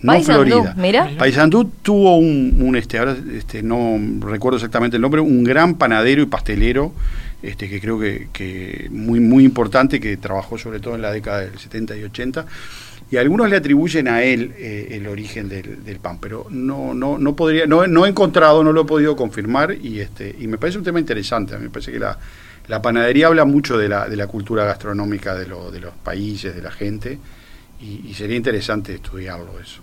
no Florida. Mira. Paysandú tuvo un, este, ahora este, no recuerdo exactamente el nombre, un gran panadero y pastelero, este, que creo que, muy, muy importante, que trabajó sobre todo en la década del 70 y 80. Y algunos le atribuyen a él eh, el origen del, pan, pero no, no, no podría, no, no he encontrado, no lo he podido confirmar, y este, y me parece un tema interesante. A mí me parece que la, la panadería habla mucho de la, de la cultura gastronómica de, lo, de los países, de la gente, y sería interesante estudiarlo eso.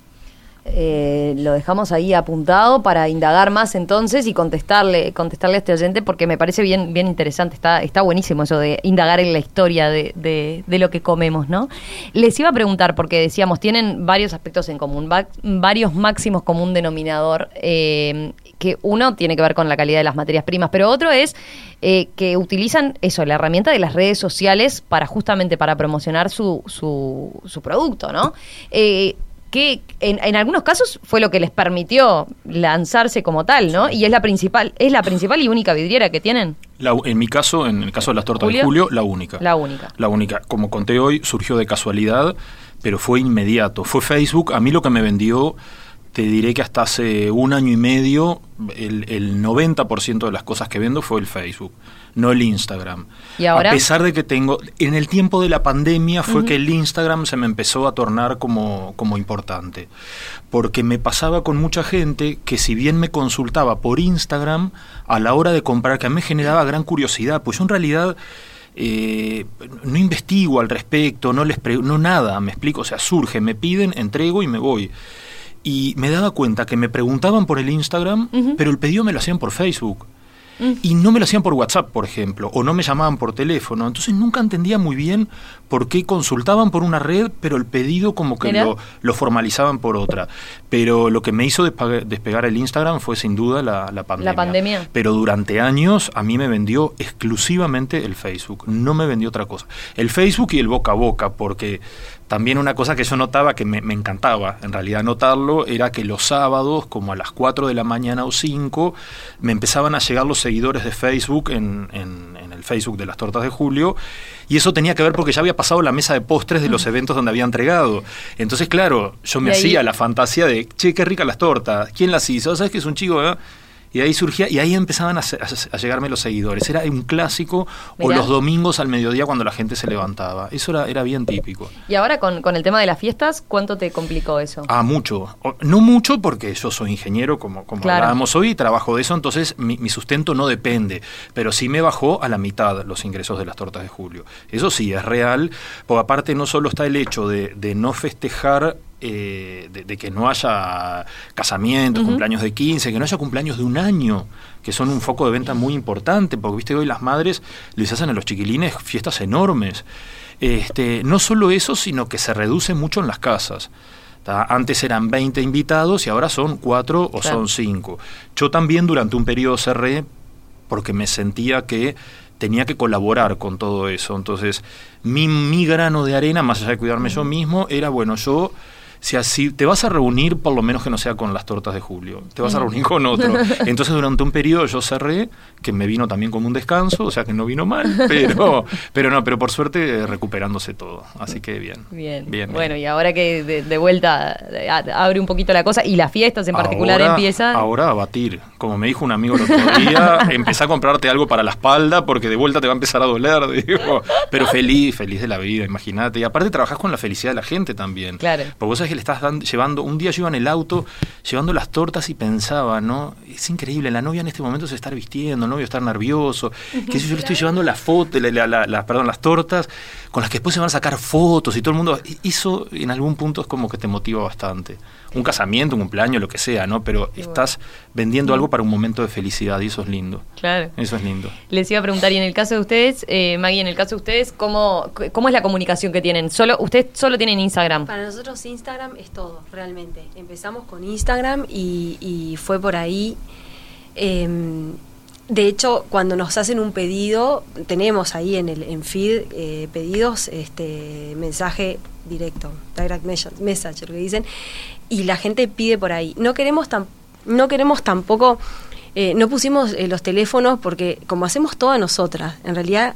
Eh, lo dejamos ahí apuntado para indagar más entonces y contestarle, contestarle a este oyente porque me parece bien, bien interesante, está, está buenísimo eso de indagar en la historia de, de, lo que comemos, ¿no? Les iba a preguntar, porque decíamos, tienen varios aspectos en común, varios máximos común denominador, eh, que uno tiene que ver con la calidad de las materias primas, pero otro es eh, que utilizan eso, la herramienta de las redes sociales para justamente para promocionar su, su, su producto, ¿no? Que en, algunos casos fue lo que les permitió lanzarse como tal, ¿no? Y es la principal, es la principal y única vidriera que tienen. en mi caso, en el caso de las tortas de Julio, la única. La única. La única. Como conté hoy, surgió de casualidad, pero fue inmediato. Fue Facebook. A mí lo que me vendió, te diré que hasta hace un año y medio, el, el 90% de las cosas que vendo fue el Facebook no el Instagram. ¿Y ahora? A pesar de que tengo, en el tiempo de la pandemia fue que el Instagram se me empezó a tornar como, como importante, porque me pasaba con mucha gente que si bien me consultaba por Instagram, a la hora de comprar, que a mí me generaba gran curiosidad, pues yo en realidad... Eh, no investigo al respecto, no les no nada, me explico, o sea, surge, me piden, entrego y me voy. Y me daba cuenta que me preguntaban por el Instagram, pero el pedido me lo hacían por Facebook. Y no me lo hacían por WhatsApp, por ejemplo, o no me llamaban por teléfono. Entonces nunca entendía muy bien por qué consultaban por una red, pero el pedido como que lo, formalizaban por otra. Pero lo que me hizo despegar el Instagram fue sin duda la, pandemia. La pandemia. Pero durante años a mí me vendió exclusivamente el Facebook, no me vendió otra cosa. El Facebook y el boca a boca, porque también una cosa que yo notaba que me, encantaba, en realidad notarlo, era que los sábados, como a las 4 de la mañana o 5, me empezaban a llegar los seguidores de Facebook en, en, el Facebook de las tortas de Julio, y eso tenía que ver porque ya había pasado la mesa de postres de los eventos donde había entregado. Entonces, claro, yo me hacía la fantasía de, che, qué ricas las tortas, ¿quién las hizo? ¿Sabes que es un chico? Eh? Y ahí surgía, y ahí empezaban a, llegarme los seguidores. Era un clásico, o los domingos al mediodía cuando la gente se levantaba. Eso era, era bien típico. Y ahora con, con, el tema de las fiestas, ¿cuánto te complicó eso? Ah, mucho. No mucho porque yo soy ingeniero, como, como hablábamos hoy, y trabajo de eso, entonces mi, mi, sustento no depende. Pero sí me bajó a la mitad los ingresos de las tortas de julio. Eso sí, es real, porque aparte no solo está el hecho de, de no festejar eh, de, que no haya casamientos, cumpleaños de 15, que no haya cumpleaños de un año, que son un foco de venta muy importante, porque viste hoy las madres les hacen a los chiquilines fiestas enormes. Este, no solo eso, sino que se reduce mucho en las casas. Antes eran 20 invitados y ahora son 4 o son 5. Yo también durante un periodo cerré porque me sentía que tenía que colaborar con todo eso. Entonces, mi, mi grano de arena, más allá de cuidarme yo mismo, era, bueno, yo si así te vas a reunir, por lo menos que no sea con las tortas de julio, te vas a reunir con otro. Entonces durante un periodo yo cerré, que me vino también como un descanso, o sea que no vino mal, pero, pero no, pero por suerte recuperándose todo, así que bien. Bien, bien bueno, y ahora que de, vuelta abre un poquito la cosa y las fiestas en particular empiezan. Ahora a batir, como me dijo un amigo el otro día, empezá a comprarte algo para la espalda porque de vuelta te va a empezar a doler, digo, pero feliz, feliz de la vida, imagínate. Y aparte trabajás con la felicidad de la gente también. Claro. Porque vos sabés que le estás dando, llevando. Un día yo iba en el auto llevando las tortas y pensaba, ¿no? Es increíble, la novia en este momento se está vistiendo, el novio está nervioso. Que yo le estoy llevando la foto, la, perdón, las tortas con las que después se van a sacar fotos y todo el mundo. Eso en algún punto es como que te motiva bastante. Un casamiento, un cumpleaños, lo que sea, ¿no? Pero estás vendiendo algo para un momento de felicidad y eso es lindo. Claro. Eso es lindo. Les iba a preguntar, y en el caso de ustedes, eh, Maggie, en el caso de ustedes, ¿cómo, ¿cómo es la comunicación que tienen? ¿Solo, ¿Ustedes solo tienen Instagram? Para nosotros Instagram es todo, realmente. Empezamos con Instagram y, fue por ahí. Em, de hecho, cuando nos hacen un pedido, tenemos ahí en el en feed eh, pedidos, este mensaje directo, direct message, lo que dicen, y la gente pide por ahí. No queremos tan, no queremos tampoco, eh, no pusimos eh, los teléfonos porque como hacemos todas nosotras, en realidad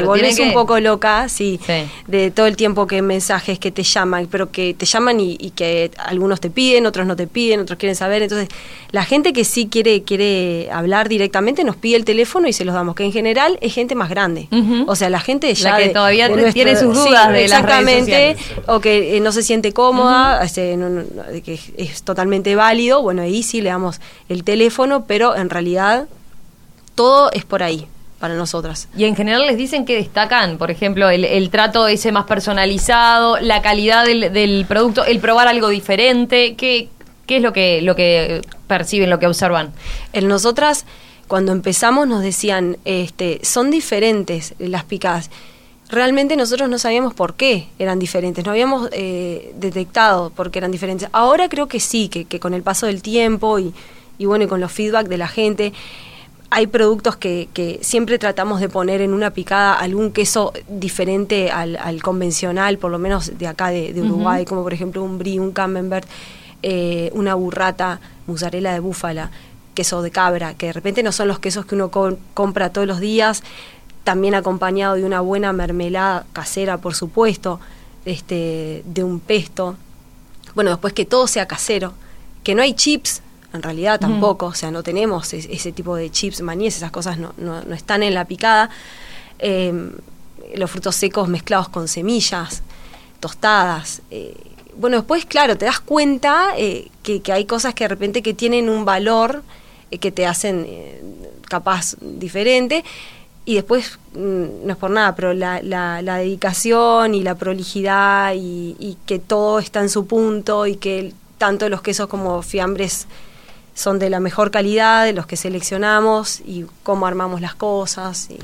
te volvés un poco loca, sí, de todo el tiempo que mensajes que te llaman, pero que te llaman y, que algunos te piden, otros no te piden, otros quieren saber. Entonces, la gente que sí quiere quiere hablar directamente nos pide el teléfono y se los damos, que en general es gente más grande. O sea, la gente ya la que todavía tiene sus dudas de exactamente, o que eh, no se siente cómoda, este, que es totalmente válido. Bueno, ahí sí le damos el teléfono, pero en realidad todo es por ahí para nosotras. Y en general les dicen que destacan, por ejemplo, el, trato ese más personalizado, la calidad del, producto, el probar algo diferente. ¿Qué, qué es lo que, lo que perciben, lo que observan? En nosotras, cuando empezamos, nos decían, este, son diferentes las picadas. Realmente nosotros no sabíamos por qué eran diferentes, no habíamos eh, detectado por qué eran diferentes. Ahora creo que sí, que, que con el paso del tiempo y, y bueno, y con los feedback de la gente, hay productos que, que, siempre tratamos de poner en una picada algún queso diferente al, convencional, por lo menos de acá de, Uruguay, como por ejemplo un brie, un camembert, eh, una burrata, mozzarella de búfala, queso de cabra, que de repente no son los quesos que uno compra todos los días, también acompañado de una buena mermelada casera, por supuesto, este, de un pesto. Bueno, después que todo sea casero, que no hay chips, en realidad tampoco, o sea, no tenemos ese tipo de chips, maníes, esas cosas no, no, están en la picada. Em, los frutos secos mezclados con semillas, tostadas. Eh, bueno, después, claro, te das cuenta eh, que, hay cosas que de repente que tienen un valor eh, que te hacen capaz diferente. Y después, mm, no es por nada, pero la, la, dedicación y la prolijidad y, y, que todo está en su punto y que tanto los quesos como fiambres son de la mejor calidad, de los que seleccionamos y cómo armamos las cosas. Y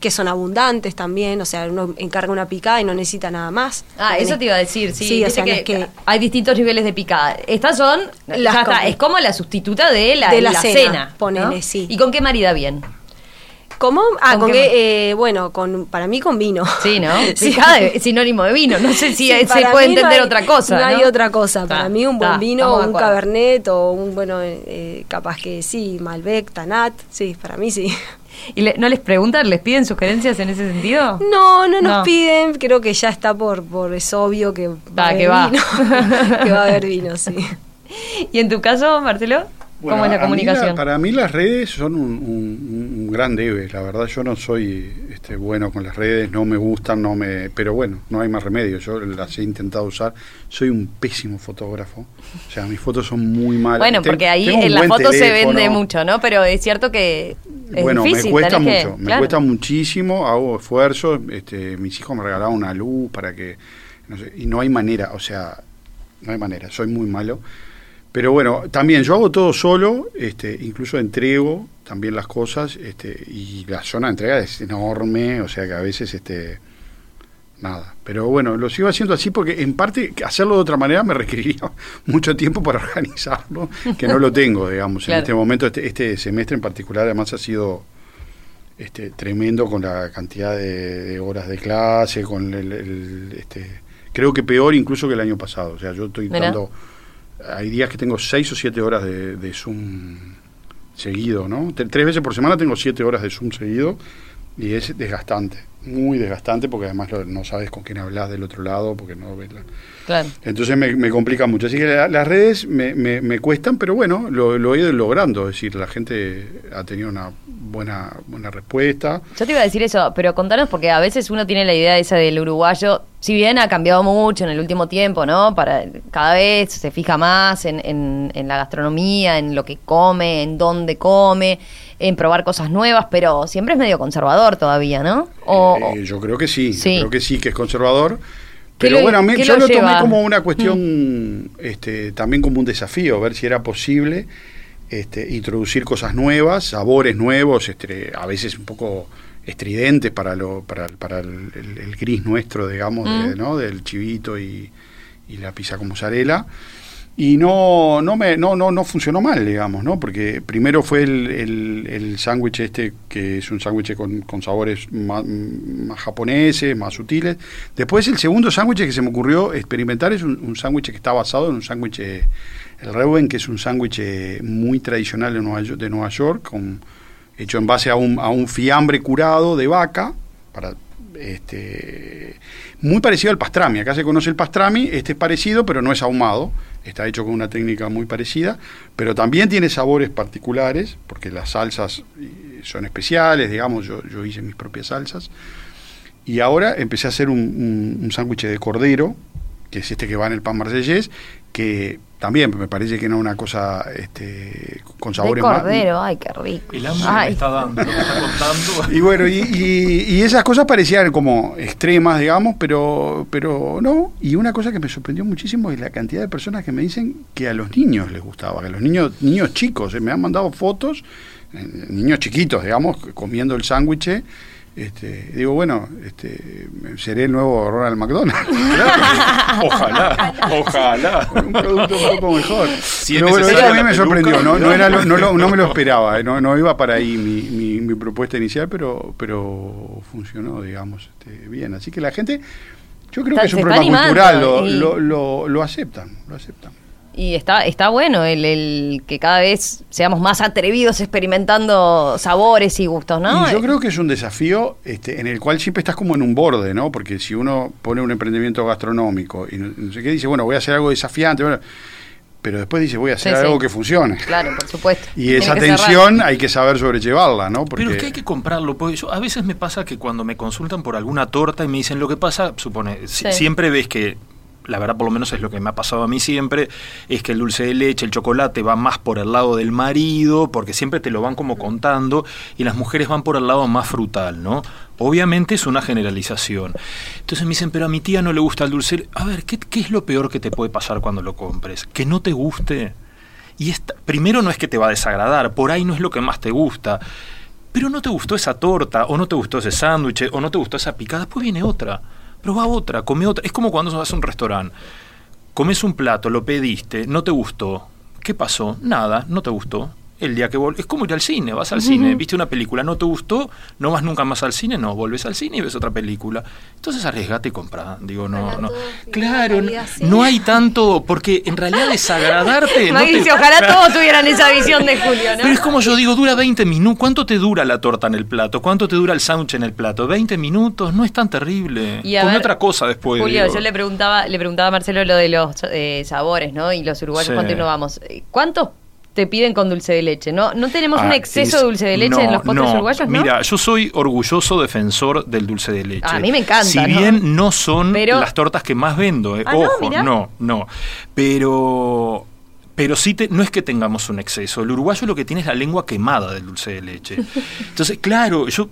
que son abundantes también, o sea, uno encarga una picada y no necesita nada más. Ah, eso te iba a decir, sí, o sea, que, hay distintos niveles de picada. Estas son, es como la sustituta de la, de la, cena, ponele, sí. ¿Y con qué marida bien? ¿Cómo? Ah, con, qué, eh, bueno, con, para mí con vino. Sí, ¿no? Sí. es sinónimo de vino. No sé si se puede entender otra cosa. No, hay otra cosa. Para mí un buen vino, un cabernet o un, bueno, eh, capaz que sí, Malbec, Tanat. Sí, para mí sí. ¿Y no les preguntan, les piden sugerencias en ese sentido? No, no nos piden. Creo que ya está por, por es obvio que va a haber va. vino. que va a haber vino, sí. ¿Y en tu caso, Marcelo? ¿Cómo es la comunicación? para mí las redes son un, gran debe, la verdad yo no soy este, bueno con las redes, no me gustan, no me, pero bueno, no hay más remedio, yo las he intentado usar, soy un pésimo fotógrafo, o sea, mis fotos son muy malas. Bueno, porque ahí en la foto se vende mucho, ¿no? Pero es cierto que es bueno, me cuesta mucho, me cuesta muchísimo, hago esfuerzos, este, mis hijos me regalaron una luz para que, no sé, y no hay manera, o sea, no hay manera, soy muy malo. Pero bueno, también yo hago todo solo, este, incluso entrego también las cosas, este, y la zona de entrega es enorme, o sea que a veces este nada. Pero bueno, lo sigo haciendo así porque en parte hacerlo de otra manera me requeriría mucho tiempo para organizarlo, que no lo tengo, digamos. En este momento, este, este, semestre en particular, además ha sido este, tremendo con la cantidad de, horas de clase, con el, este, creo que peor incluso que el año pasado. O sea, yo estoy dando hay días que tengo seis o siete horas de, Zoom seguido, ¿no? Tres veces por semana tengo siete horas de Zoom seguido y es desgastante, muy desgastante porque además no sabes con quién hablas del otro lado porque no ves la... Claro. Entonces me, complica mucho. Así que las redes me, me, cuestan, pero bueno, lo, he ido logrando. Es decir, la gente ha tenido una buena, buena respuesta. Yo te iba a decir eso, pero contanos porque a veces uno tiene la idea esa del uruguayo si bien ha cambiado mucho en el último tiempo, ¿no? Para cada vez se fija más en, en, la gastronomía, en lo que come, en dónde come, en probar cosas nuevas, pero siempre es medio conservador todavía, ¿no? Eh, yo creo que sí, sí. creo que sí, que es conservador. Pero bueno, yo lo, tomé como una cuestión, mm. este, también como un desafío, ver si era posible este, introducir cosas nuevas, sabores nuevos, este, a veces un poco estridentes para lo para, para el, gris nuestro, digamos, mm. ¿no? del chivito y, la pizza con mozzarella. Y no, no, me, no, no, no funcionó mal, digamos, ¿no? Porque primero fue el, el, sándwich este, que es un sándwich con, con, sabores más, japoneses, más sutiles. Después el segundo sándwich que se me ocurrió experimentar es un, un sándwich que está basado en un sándwich, el Reuben, que es un sándwich muy tradicional de Nueva, de Nueva York, con hecho en base a un, a un fiambre curado de vaca, para, este, muy parecido al pastrami. Acá se conoce el pastrami, este es parecido, pero no es ahumado. Está hecho con una técnica muy parecida, pero también tiene sabores particulares, porque las salsas eh, son especiales, digamos, yo, yo hice mis propias salsas. Y ahora empecé a hacer un, un, sándwich de cordero, que es este que va en el pan marsellés, que también me parece que no es una cosa este, con sabores de cordero, ay, qué rico. El hambre me está dando, me está contando. Y bueno, y, y, esas cosas parecían como extremas, digamos, pero, pero no. Y una cosa que me sorprendió muchísimo es la cantidad de personas que me dicen que a los niños les gustaba, que a los niños, niños chicos, eh, me han mandado fotos, eh, niños chiquitos, digamos, comiendo el sándwich este, digo, bueno, este, seré el nuevo Ronald McDonald. ojalá, ojalá. Un producto un poco mejor. Pero bueno, eso a mí me sorprendió, no, no, era no, me lo esperaba, eh, no, no iba para ahí mi, mi, propuesta inicial, pero, pero funcionó, digamos, este, bien. Así que la gente, yo creo que es un problema cultural, lo, lo, lo aceptan, lo aceptan. Y está, está bueno el, el, que cada vez seamos más atrevidos experimentando sabores y gustos, ¿no? Y yo creo que es un desafío este, en el cual siempre estás como en un borde, ¿no? Porque si uno pone un emprendimiento gastronómico y no, sé qué dice, bueno, voy a hacer algo desafiante, pero después dice, voy a hacer algo que funcione. Claro, por supuesto. Y esa tensión hay que saber sobrellevarla, ¿no? Pero es que hay que comprarlo. Porque a veces me pasa que cuando me consultan por alguna torta y me dicen lo que pasa, supone, siempre ves que la verdad por lo menos es lo que me ha pasado a mí siempre, es que el dulce de leche, el chocolate va más por el lado del marido, porque siempre te lo van como contando, y las mujeres van por el lado más frutal, ¿no? Obviamente es una generalización. Entonces me dicen, pero a mi tía no le gusta el dulce. A ver, ¿qué, qué es lo peor que te puede pasar cuando lo compres? Que no te guste. Y esta, primero no es que te va a desagradar, por ahí no es lo que más te gusta. Pero no te gustó esa torta, o no te gustó ese sándwich, o no te gustó esa picada, después viene otra va otra, come otra. Es como cuando vas a un restaurante. Comes un plato, lo pediste, no te gustó. ¿Qué pasó? Nada, no te gustó el día que volvés. Es como ir al cine, vas al cine, viste una película, no te gustó, no vas nunca más al cine, no, volves al cine y ves otra película. Entonces arriesgate y compra. Digo, no, no. Claro, no, hay tanto, porque en realidad desagradarte. Mauricio, ojalá todos tuvieran esa visión de Julio, ¿no? Pero es como yo digo, dura 20 minutos. ¿Cuánto te dura la torta en el plato? ¿Cuánto te dura el sándwich en el plato? 20 minutos, no es tan terrible. Y Come otra cosa después. Julio, yo le preguntaba, le preguntaba a Marcelo lo de los eh, sabores, ¿no? Y los uruguayos, ¿cuánto no vamos? ¿Cuántos te piden con dulce de leche. ¿No, no tenemos un ah, exceso de dulce de leche en los postres uruguayos? ¿no? Mira, yo soy orgulloso defensor del dulce de leche. a mí me encanta. Si bien no son las tortas que más vendo, eh, ah, ojo, no, no, Pero pero sí te, no es que tengamos un exceso. El uruguayo lo que tiene es la lengua quemada del dulce de leche. Entonces, claro, yo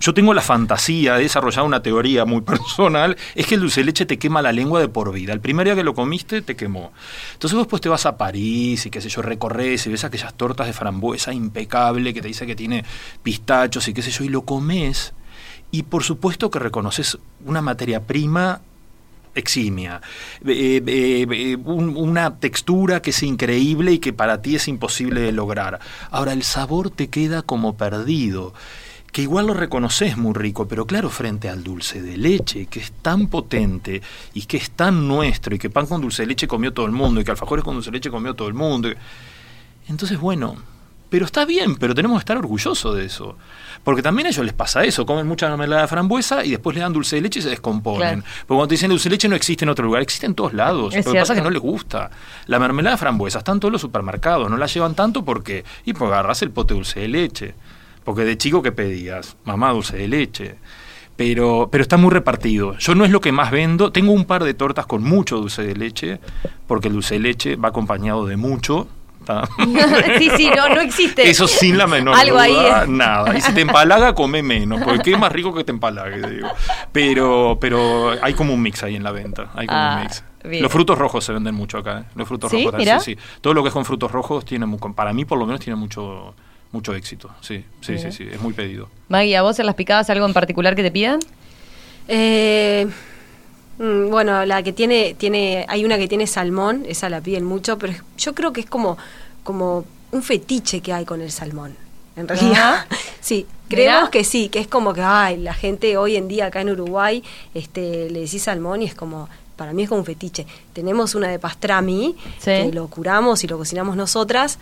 yo tengo la fantasía de desarrollar una teoría muy personal, es que el dulce de leche te quema la lengua de por vida. El primer día que lo comiste te quemó. Entonces después te vas a París y qué sé yo, recorres y ves aquellas tortas de frambuesa impecable que te dice que tiene pistachos y qué sé yo, y lo comes y por supuesto que reconoces una materia prima eximia, eh, eh, eh, una textura que es increíble y que para ti es imposible de lograr. Ahora el sabor te queda como perdido que igual lo reconoces muy rico, pero claro, frente al dulce de leche, que es tan potente y que es tan nuestro, y que pan con dulce de leche comió todo el mundo, y que alfajores con dulce de leche comió todo el mundo. Entonces, bueno, pero está bien, pero tenemos que estar orgullosos de eso. Porque también a ellos les pasa eso, comen mucha mermelada de frambuesa y después le dan dulce de leche y se descomponen. Porque cuando te dicen dulce de leche no existe en otro lugar, existe en todos lados. lo que pasa es que no les gusta. La mermelada de frambuesa está en todos los supermercados, no la llevan tanto porque, y pues agarras el pote de dulce de leche. Porque de chico, ¿qué pedías? Mamá dulce de leche. pero, pero está muy repartido. Yo no es lo que más vendo. Tengo un par de tortas con mucho dulce de leche, porque el dulce de leche va acompañado de mucho. sí, sí, no, no existe. Eso sin la menor Algo ahí nada. Y si te empalaga, come menos, porque es más rico que te empalague, digo. Pero, pero hay como un mix ahí en la venta. Hay como un ah, mix. Los frutos rojos se venden mucho acá. ¿eh? Los frutos rojos, sí, sí. Todo lo que es con frutos rojos tiene, para mí por lo menos tiene mucho mucho éxito. Sí, sí, sí, sí, es muy pedido. Maggie, ¿a vos en las picadas algo en particular que te pidan? Eh, mm, bueno, la que tiene, tiene, hay una que tiene salmón, esa la piden mucho, pero yo creo que es como, como un fetiche que hay con el salmón. En realidad, sí, creemos que sí, que es como que, ay, la gente hoy en día acá en Uruguay, este, le decís salmón y es como, para mí es como un fetiche. Tenemos una de pastrami, que lo curamos y lo cocinamos nosotras,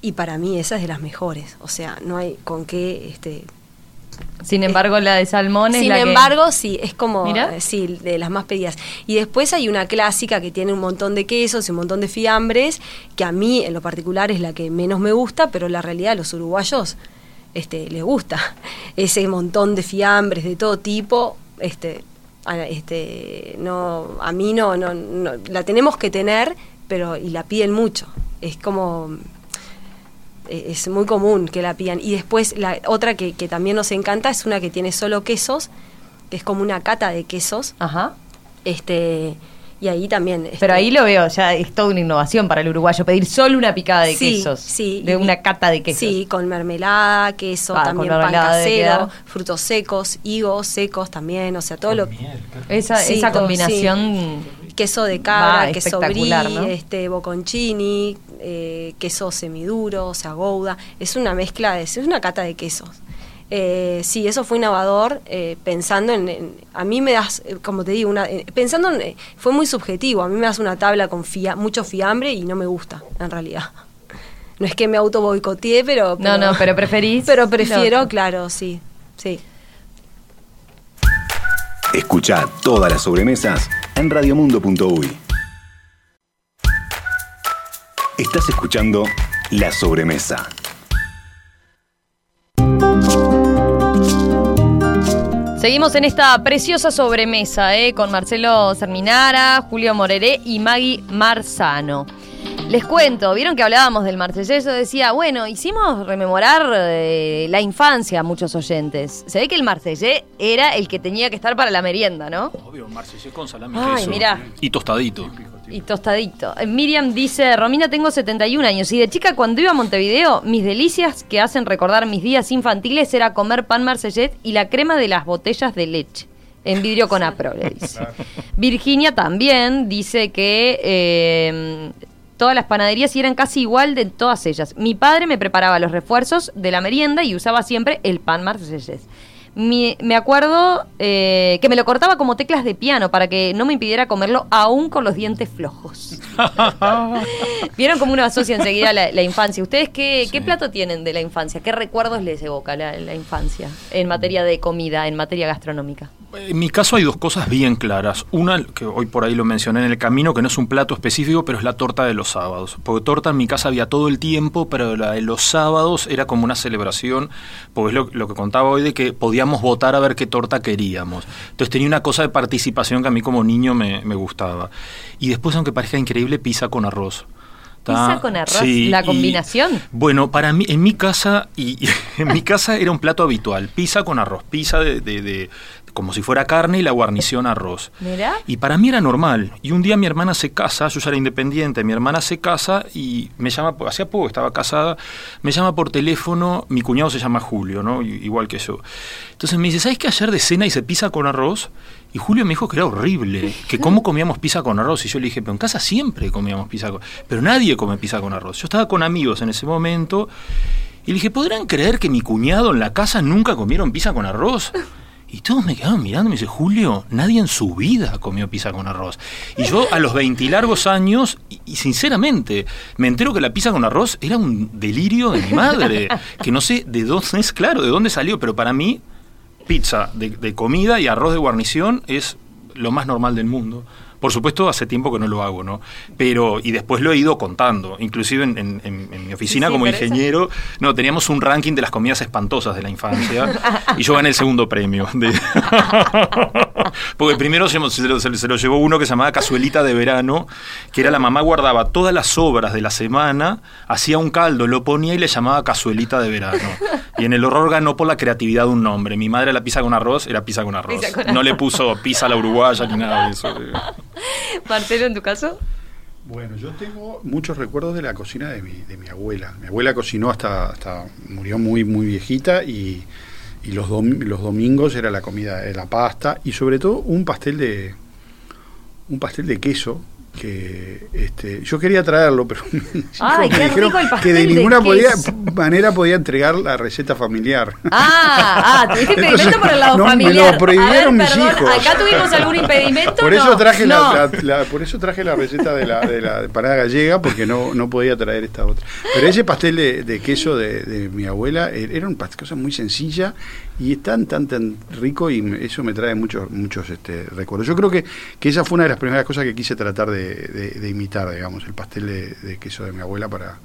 y para mí esa es de las mejores. O sea, no hay con qué... Este, sin embargo, la de salmón es Sin embargo, sí, es como, eh, sí, de las más pedidas. Y después hay una clásica que tiene un montón de quesos y un montón de fiambres, que a mí en lo particular es la que menos me gusta, pero la realidad a los uruguayos este, les gusta. Ese montón de fiambres de todo tipo, este, este, no, a mí no, no, no, la tenemos que tener, pero, y la piden mucho. Es como eh, es muy común que la pidan. Y después la otra que, que, también nos encanta es una que tiene solo quesos, que es como una cata de quesos. Ajá. Este, y ahí también. Este, Pero ahí lo veo, ya es toda una innovación para el uruguayo, pedir solo una picada de quesos. Sí. De una cata de quesos. Sí, con mermelada, queso, ah, también pan casero, frutos secos, higos secos también, o sea, todo lo. esa, esa combinación. Queso de cabra, queso brie, este, boconcini, eh, queso semiduro, o sea, gouda. Es una mezcla, de, es una cata de quesos. Eh, sí, eso fue innovador, eh, pensando en, A mí me das, eh, como te digo, una, eh, pensando en... fue muy subjetivo, a mí me das una tabla con mucho fiambre y no me gusta, en realidad. No es que me auto boicoteé, pero, No, no, pero preferís... Pero prefiero, claro, sí, sí. Escucha todas las sobremesas en radiomundo.uy. Estás escuchando La Sobremesa. Seguimos en esta preciosa sobremesa eh, con Marcelo Serminara, Julio Moreré y Maggie Marzano. Les cuento, vieron que hablábamos del Marsellés, decía, bueno, hicimos rememorar eh, la infancia a muchos oyentes. Se ve que el Marsellés era el que tenía que estar para la merienda, ¿no? Obvio, Marsellés con salami Ay, queso mirá. y tostadito. Y tostadito. Eh, Miriam dice, Romina, tengo 71 años y de chica cuando iba a Montevideo, mis delicias que hacen recordar mis días infantiles era comer pan marsellet y la crema de las botellas de leche. En vidrio con apro, le dice. Virginia también dice que eh, todas las panaderías eran casi igual de todas ellas. Mi padre me preparaba los refuerzos de la merienda y usaba siempre el pan me acuerdo eh, que me lo cortaba como teclas de piano para que no me impidiera comerlo aún con los dientes flojos. Vieron cómo uno asocia enseguida la, la infancia. ¿Ustedes qué, qué, plato tienen de la infancia? ¿Qué recuerdos les evoca la, la infancia en materia de comida, en materia gastronómica? En mi caso hay dos cosas bien claras. Una, que hoy por ahí lo mencioné en el camino, que no es un plato específico, pero es la torta de los sábados. Porque torta en mi casa había todo el tiempo, pero la de los sábados era como una celebración, porque es lo, que contaba hoy de que podíamos votar a ver qué torta queríamos. Entonces tenía una cosa de participación que a mí como niño me, me gustaba. Y después, aunque parezca increíble, pizza con arroz. Pizza con arroz, la combinación. bueno, para mí, en mi casa, y, en mi casa era un plato habitual, pizza con arroz, pizza de, de, como si fuera carne y la guarnición arroz. ¿Mira? Y para mí era normal. Y un día mi hermana se casa, yo ya era independiente, mi hermana se casa y me llama, hacía poco estaba casada, me llama por teléfono, mi cuñado se llama Julio, ¿no? Igual que yo. Entonces me dice, ¿sabes qué ayer de cena hice pizza con arroz? Y Julio me dijo que era horrible, que cómo comíamos pizza con arroz. Y yo le dije, pero en casa siempre comíamos pizza con Pero nadie come pizza con arroz. Yo estaba con amigos en ese momento y le dije, ¿podrán creer que mi cuñado en la casa nunca comieron pizza con arroz? Y todos me quedaban mirando y me dice, Julio, nadie en su vida comió pizza con arroz. Y yo a los 20 largos años, y, sinceramente, me entero que la pizza con arroz era un delirio de mi madre, que no sé de dónde es, claro, de dónde salió, pero para mí, pizza de, comida y arroz de guarnición es lo más normal del mundo. Por supuesto, hace tiempo que no lo hago, ¿no? Pero, y después lo he ido contando, inclusive en, mi oficina como ingeniero, no, teníamos un ranking de las comidas espantosas de la infancia y yo gané el segundo premio. Porque primero se, lo, llevó uno que se llamaba Cazuelita de Verano, que era la mamá guardaba todas las sobras de la semana, hacía un caldo, lo ponía y le llamaba Cazuelita de Verano. Y en el horror ganó por la creatividad de un nombre. Mi madre la pizza con arroz, era pizza con arroz. no le puso pizza a la uruguaya ni nada de eso. Marcelo, ¿en tu caso? Bueno, yo tengo muchos recuerdos de la cocina de mi, de mi abuela. Mi abuela cocinó hasta, hasta murió muy, muy viejita y, y los, los domingos era la comida, la pasta y sobre todo un pastel de un pastel de queso que este, yo quería traerlo, pero Ay, me dijeron que de ninguna manera podía entregar la receta familiar. Ah, ah tuviste impedimento por el lado familiar. Me lo prohibieron mis hijos. Acá tuvimos algún impedimento. Por eso traje la, por eso traje la receta de la, de la parada gallega porque no, no podía traer esta otra. Pero ese pastel de, queso de, mi abuela eh, era una cosa muy sencilla y es tan tan tan rico y eso me trae muchos muchos este, recuerdos. Yo creo que, que esa fue una de las primeras cosas que quise tratar de de, imitar, digamos, el pastel de, queso de mi abuela para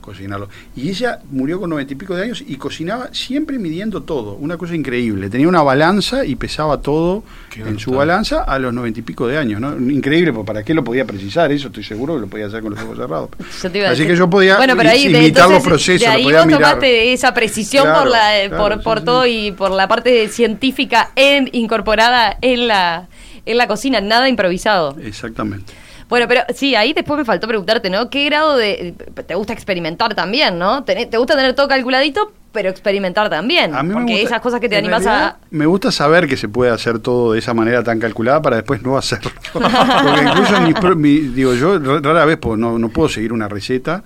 cocinarlo. Y ella murió con noventa y pico de años y cocinaba siempre midiendo todo, una cosa increíble. Tenía una balanza y pesaba todo en su balanza a los noventa y pico de años, ¿no? Increíble, porque ¿para qué lo podía precisar? Eso estoy seguro que lo podía hacer con los ojos cerrados. Así que yo podía imitar los procesos. De ahí vos tomaste esa precisión por, la, por, por todo y por la parte científica en, incorporada en la, en la cocina, nada improvisado. Exactamente. Bueno, pero sí, ahí después me faltó preguntarte, ¿no? ¿Qué grado de... te gusta experimentar también, ¿no? ¿Te, gusta tener todo calculadito, pero experimentar también? A mí porque esas cosas que te animas a... Me gusta saber que se puede hacer todo de esa manera tan calculada para después no hacerlo. porque incluso mi, digo, yo rara vez no, no puedo seguir una receta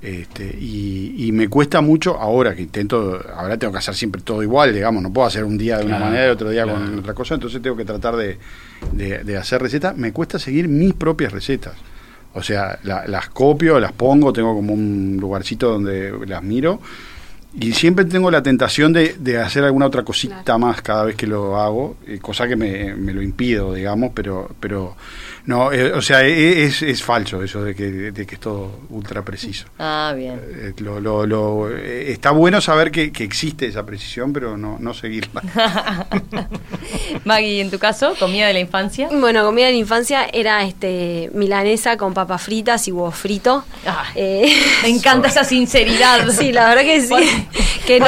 este, y, me cuesta mucho ahora que intento, ahora tengo que hacer siempre todo igual, digamos, no puedo hacer un día de una manera y otro día con otra cosa, entonces tengo que tratar de, de, hacer recetas. Me cuesta seguir mis propias recetas. O sea, las copio, las pongo, tengo como un lugarcito donde las miro y siempre tengo la tentación de, de hacer alguna otra cosita más cada vez que lo hago, eh, cosa que me, me, lo impido, digamos, pero, pero no, eh, o sea, e, es, es, falso eso de que, de que es todo ultra preciso. Ah, bien. Eh, lo, lo, lo, está bueno saber que, que, existe esa precisión, pero no, no seguirla. Maggie, en tu caso, comida de la infancia. Bueno, comida de la infancia era este milanesa con papas fritas y huevo frito. Ah, me encanta esa sinceridad. Sí, la verdad que sí. que no,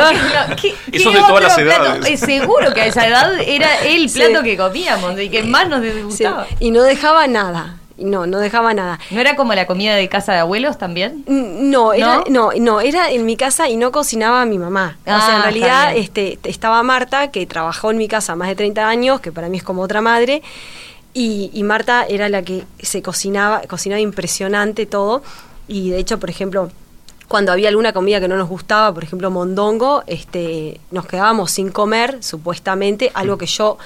Eso de todas las edades. seguro que a esa edad era el plato que comíamos y que más nos gustaba. Y no dejaba nada. No, no dejaba nada. ¿No era como la comida de casa de abuelos también? No, era, ¿No? no, era en mi casa y no cocinaba mi mamá. o sea, en ah, realidad este, estaba Marta, que trabajó en mi casa más de 30 años, que para mí es como otra madre, y, y Marta era la que se cocinaba, cocinaba impresionante todo. Y de hecho, por ejemplo, cuando había alguna comida que no nos gustaba, por ejemplo mondongo, este, nos quedábamos sin comer, supuestamente, algo que yo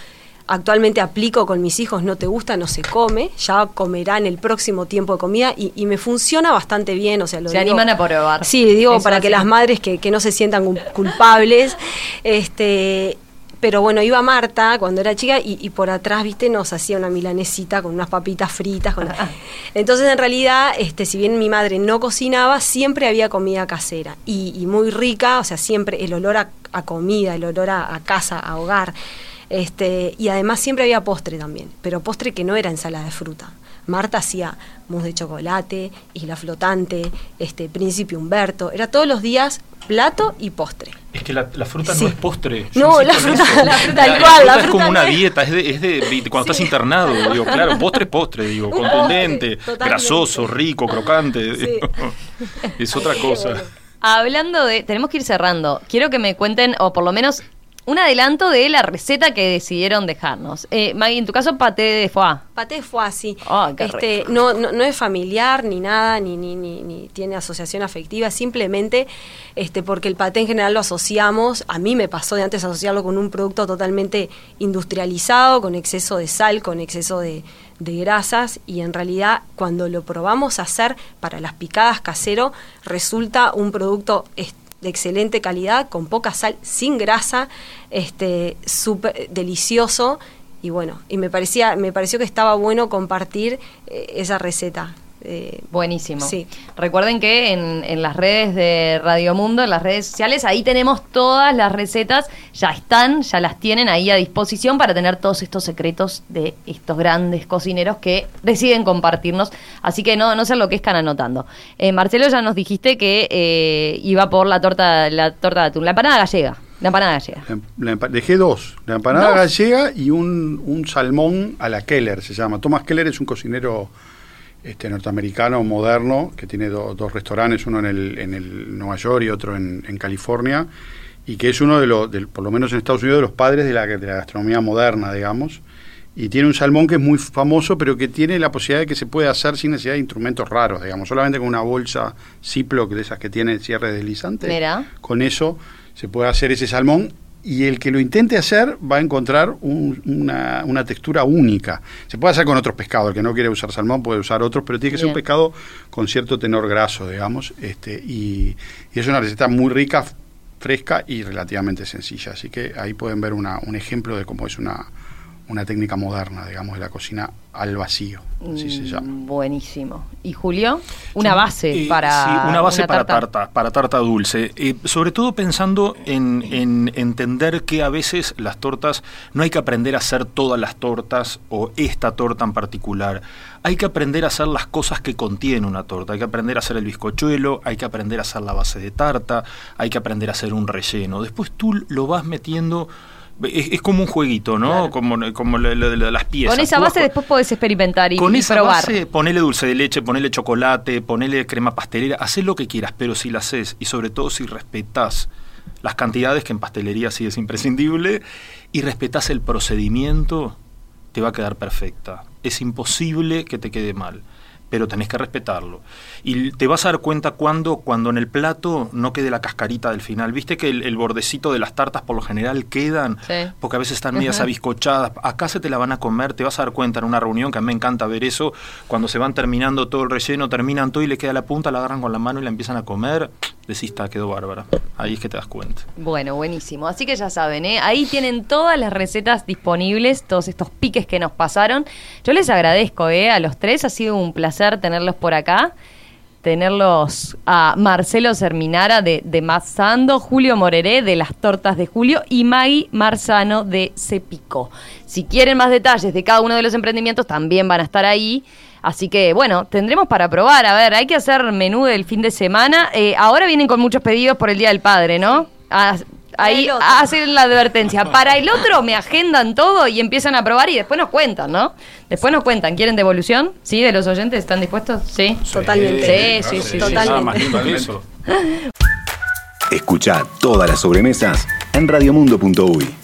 actualmente aplico con mis hijos, no te gusta, no se come, ya comerán el próximo tiempo de comida y, me funciona bastante bien, o sea, lo Se animan a probar. Sí, digo, para que las madres que, que, no se sientan culpables, este, pero bueno, iba Marta cuando era chica y, por atrás, viste, nos hacía una milanesita con unas papitas fritas. Entonces, en realidad, este, si bien mi madre no cocinaba, siempre había comida casera y, muy rica, o sea, siempre el olor a, comida, el olor a, casa, a hogar. Este, y además siempre había postre también, pero postre que no era ensalada de fruta. Marta hacía mousse de chocolate, isla flotante, este, príncipe Humberto, era todos los días plato y postre. Es que la, fruta no es postre. no, la fruta, la fruta, igual. La, es como una dieta, es de, es de cuando estás internado. Digo, claro, postre es postre, digo, contundente, grasoso, rico, crocante. es otra cosa. Hablando de, tenemos que ir cerrando. Quiero que me cuenten, o por lo menos un adelanto de la receta que decidieron dejarnos. Eh, Maggie, en tu caso, paté de foie. Paté de foie, sí. este, no, no, no, es familiar ni nada, ni, ni, ni, ni, tiene asociación afectiva, simplemente este, porque el paté en general lo asociamos, a mí me pasó de antes asociarlo con un producto totalmente industrializado, con exceso de sal, con exceso de, de grasas, y en realidad cuando lo probamos a hacer para las picadas casero, resulta un producto de excelente calidad, con poca sal, sin grasa, este, súper delicioso y bueno, y me parecía, me pareció que estaba bueno compartir eh, esa receta. Eh, Buenísimo. Sí. Recuerden que en, las redes de Radio Mundo, en las redes sociales, ahí tenemos todas las recetas, ya están, ya las tienen ahí a disposición para tener todos estos secretos de estos grandes cocineros que deciden compartirnos. Así que no, no sé lo que están anotando. Eh, Marcelo, ya nos dijiste que eh, iba por la torta, la torta de atún, la empanada gallega. La empanada gallega. dejé dos, la empanada gallega y un, un salmón a la Keller, se llama. Thomas Keller es un cocinero este, norteamericano moderno, que tiene dos restaurantes, uno en el, en el Nueva York y otro en, California, y que es uno de los, por lo menos en Estados Unidos, de los padres de la, de la gastronomía moderna, digamos. Y tiene un salmón que es muy famoso, pero que tiene la posibilidad de que se puede hacer sin necesidad de instrumentos raros, digamos, solamente con una bolsa Ziploc de esas que tiene cierre deslizante. Mira. Con eso se puede hacer ese salmón y el que lo intente hacer va a encontrar una, textura única. Se puede hacer con otros pescados, el que no quiere usar salmón puede usar otros, pero tiene que ser un pescado con cierto tenor graso, digamos, este, y, es una receta muy rica, fresca y relativamente sencilla. Así que ahí pueden ver una, un ejemplo de cómo es una, una técnica moderna, digamos, de la cocina al vacío, así se llama. Mm, buenísimo. ¿Y Julio? Una base para. Sí, una base para tarta. para tarta dulce. Eh, sobre todo pensando en, en, entender que a veces las tortas no hay que aprender a hacer todas las tortas o esta torta en particular. Hay que aprender a hacer las cosas que contiene una torta. Hay que aprender a hacer el bizcochuelo, hay que aprender a hacer la base de tarta, hay que aprender a hacer un relleno. Después tú lo vas metiendo es, como un jueguito, ¿no? Como, como lo, de las piezas. Con esa base después podés experimentar y, con esa Base, ponele dulce de leche, ponele chocolate, ponele crema pastelera, haces lo que quieras, pero si la haces y sobre todo si respetas las cantidades, que en pastelería sí es imprescindible, y respetas el procedimiento, te va a quedar perfecta. Es imposible que te quede mal pero tenés que respetarlo. Y te vas a dar cuenta cuando, cuando en el plato no quede la cascarita del final. Viste que el, bordecito de las tartas por lo general quedan, porque a veces están medias abiscochadas. Acá se te la van a comer, te vas a dar cuenta en una reunión, que a mí me encanta ver eso, cuando se van terminando todo el relleno, terminan todo y le queda la punta, la agarran con la mano y la empiezan a comer. Decís, está, quedó bárbara. Ahí es que te das cuenta. Bueno, buenísimo. Así que ya saben, ¿eh? ahí tienen todas las recetas disponibles, todos estos piques que nos pasaron. Yo les agradezco ¿eh? a los tres, ha sido un placer tenerlos por acá. Tenerlos a Marcelo Serminara de, de Mazando, Julio Moreré de Las Tortas de Julio y Maggie Marzano de Cepico. Si quieren más detalles de cada uno de los emprendimientos, también van a estar ahí. Así que bueno, tendremos para probar. A ver, hay que hacer menú del fin de semana. Eh, ahora vienen con muchos pedidos por el Día del Padre, ¿no? Ah, ahí hacen la advertencia. Para el otro me agendan todo y empiezan a probar y después nos cuentan, ¿no? Después nos cuentan. ¿Quieren devolución? ¿Sí? ¿De los oyentes están dispuestos? Sí. Totalmente. Sí, sí, sí. Totalmente. Escucha todas las sobremesas en radiomundo.uy.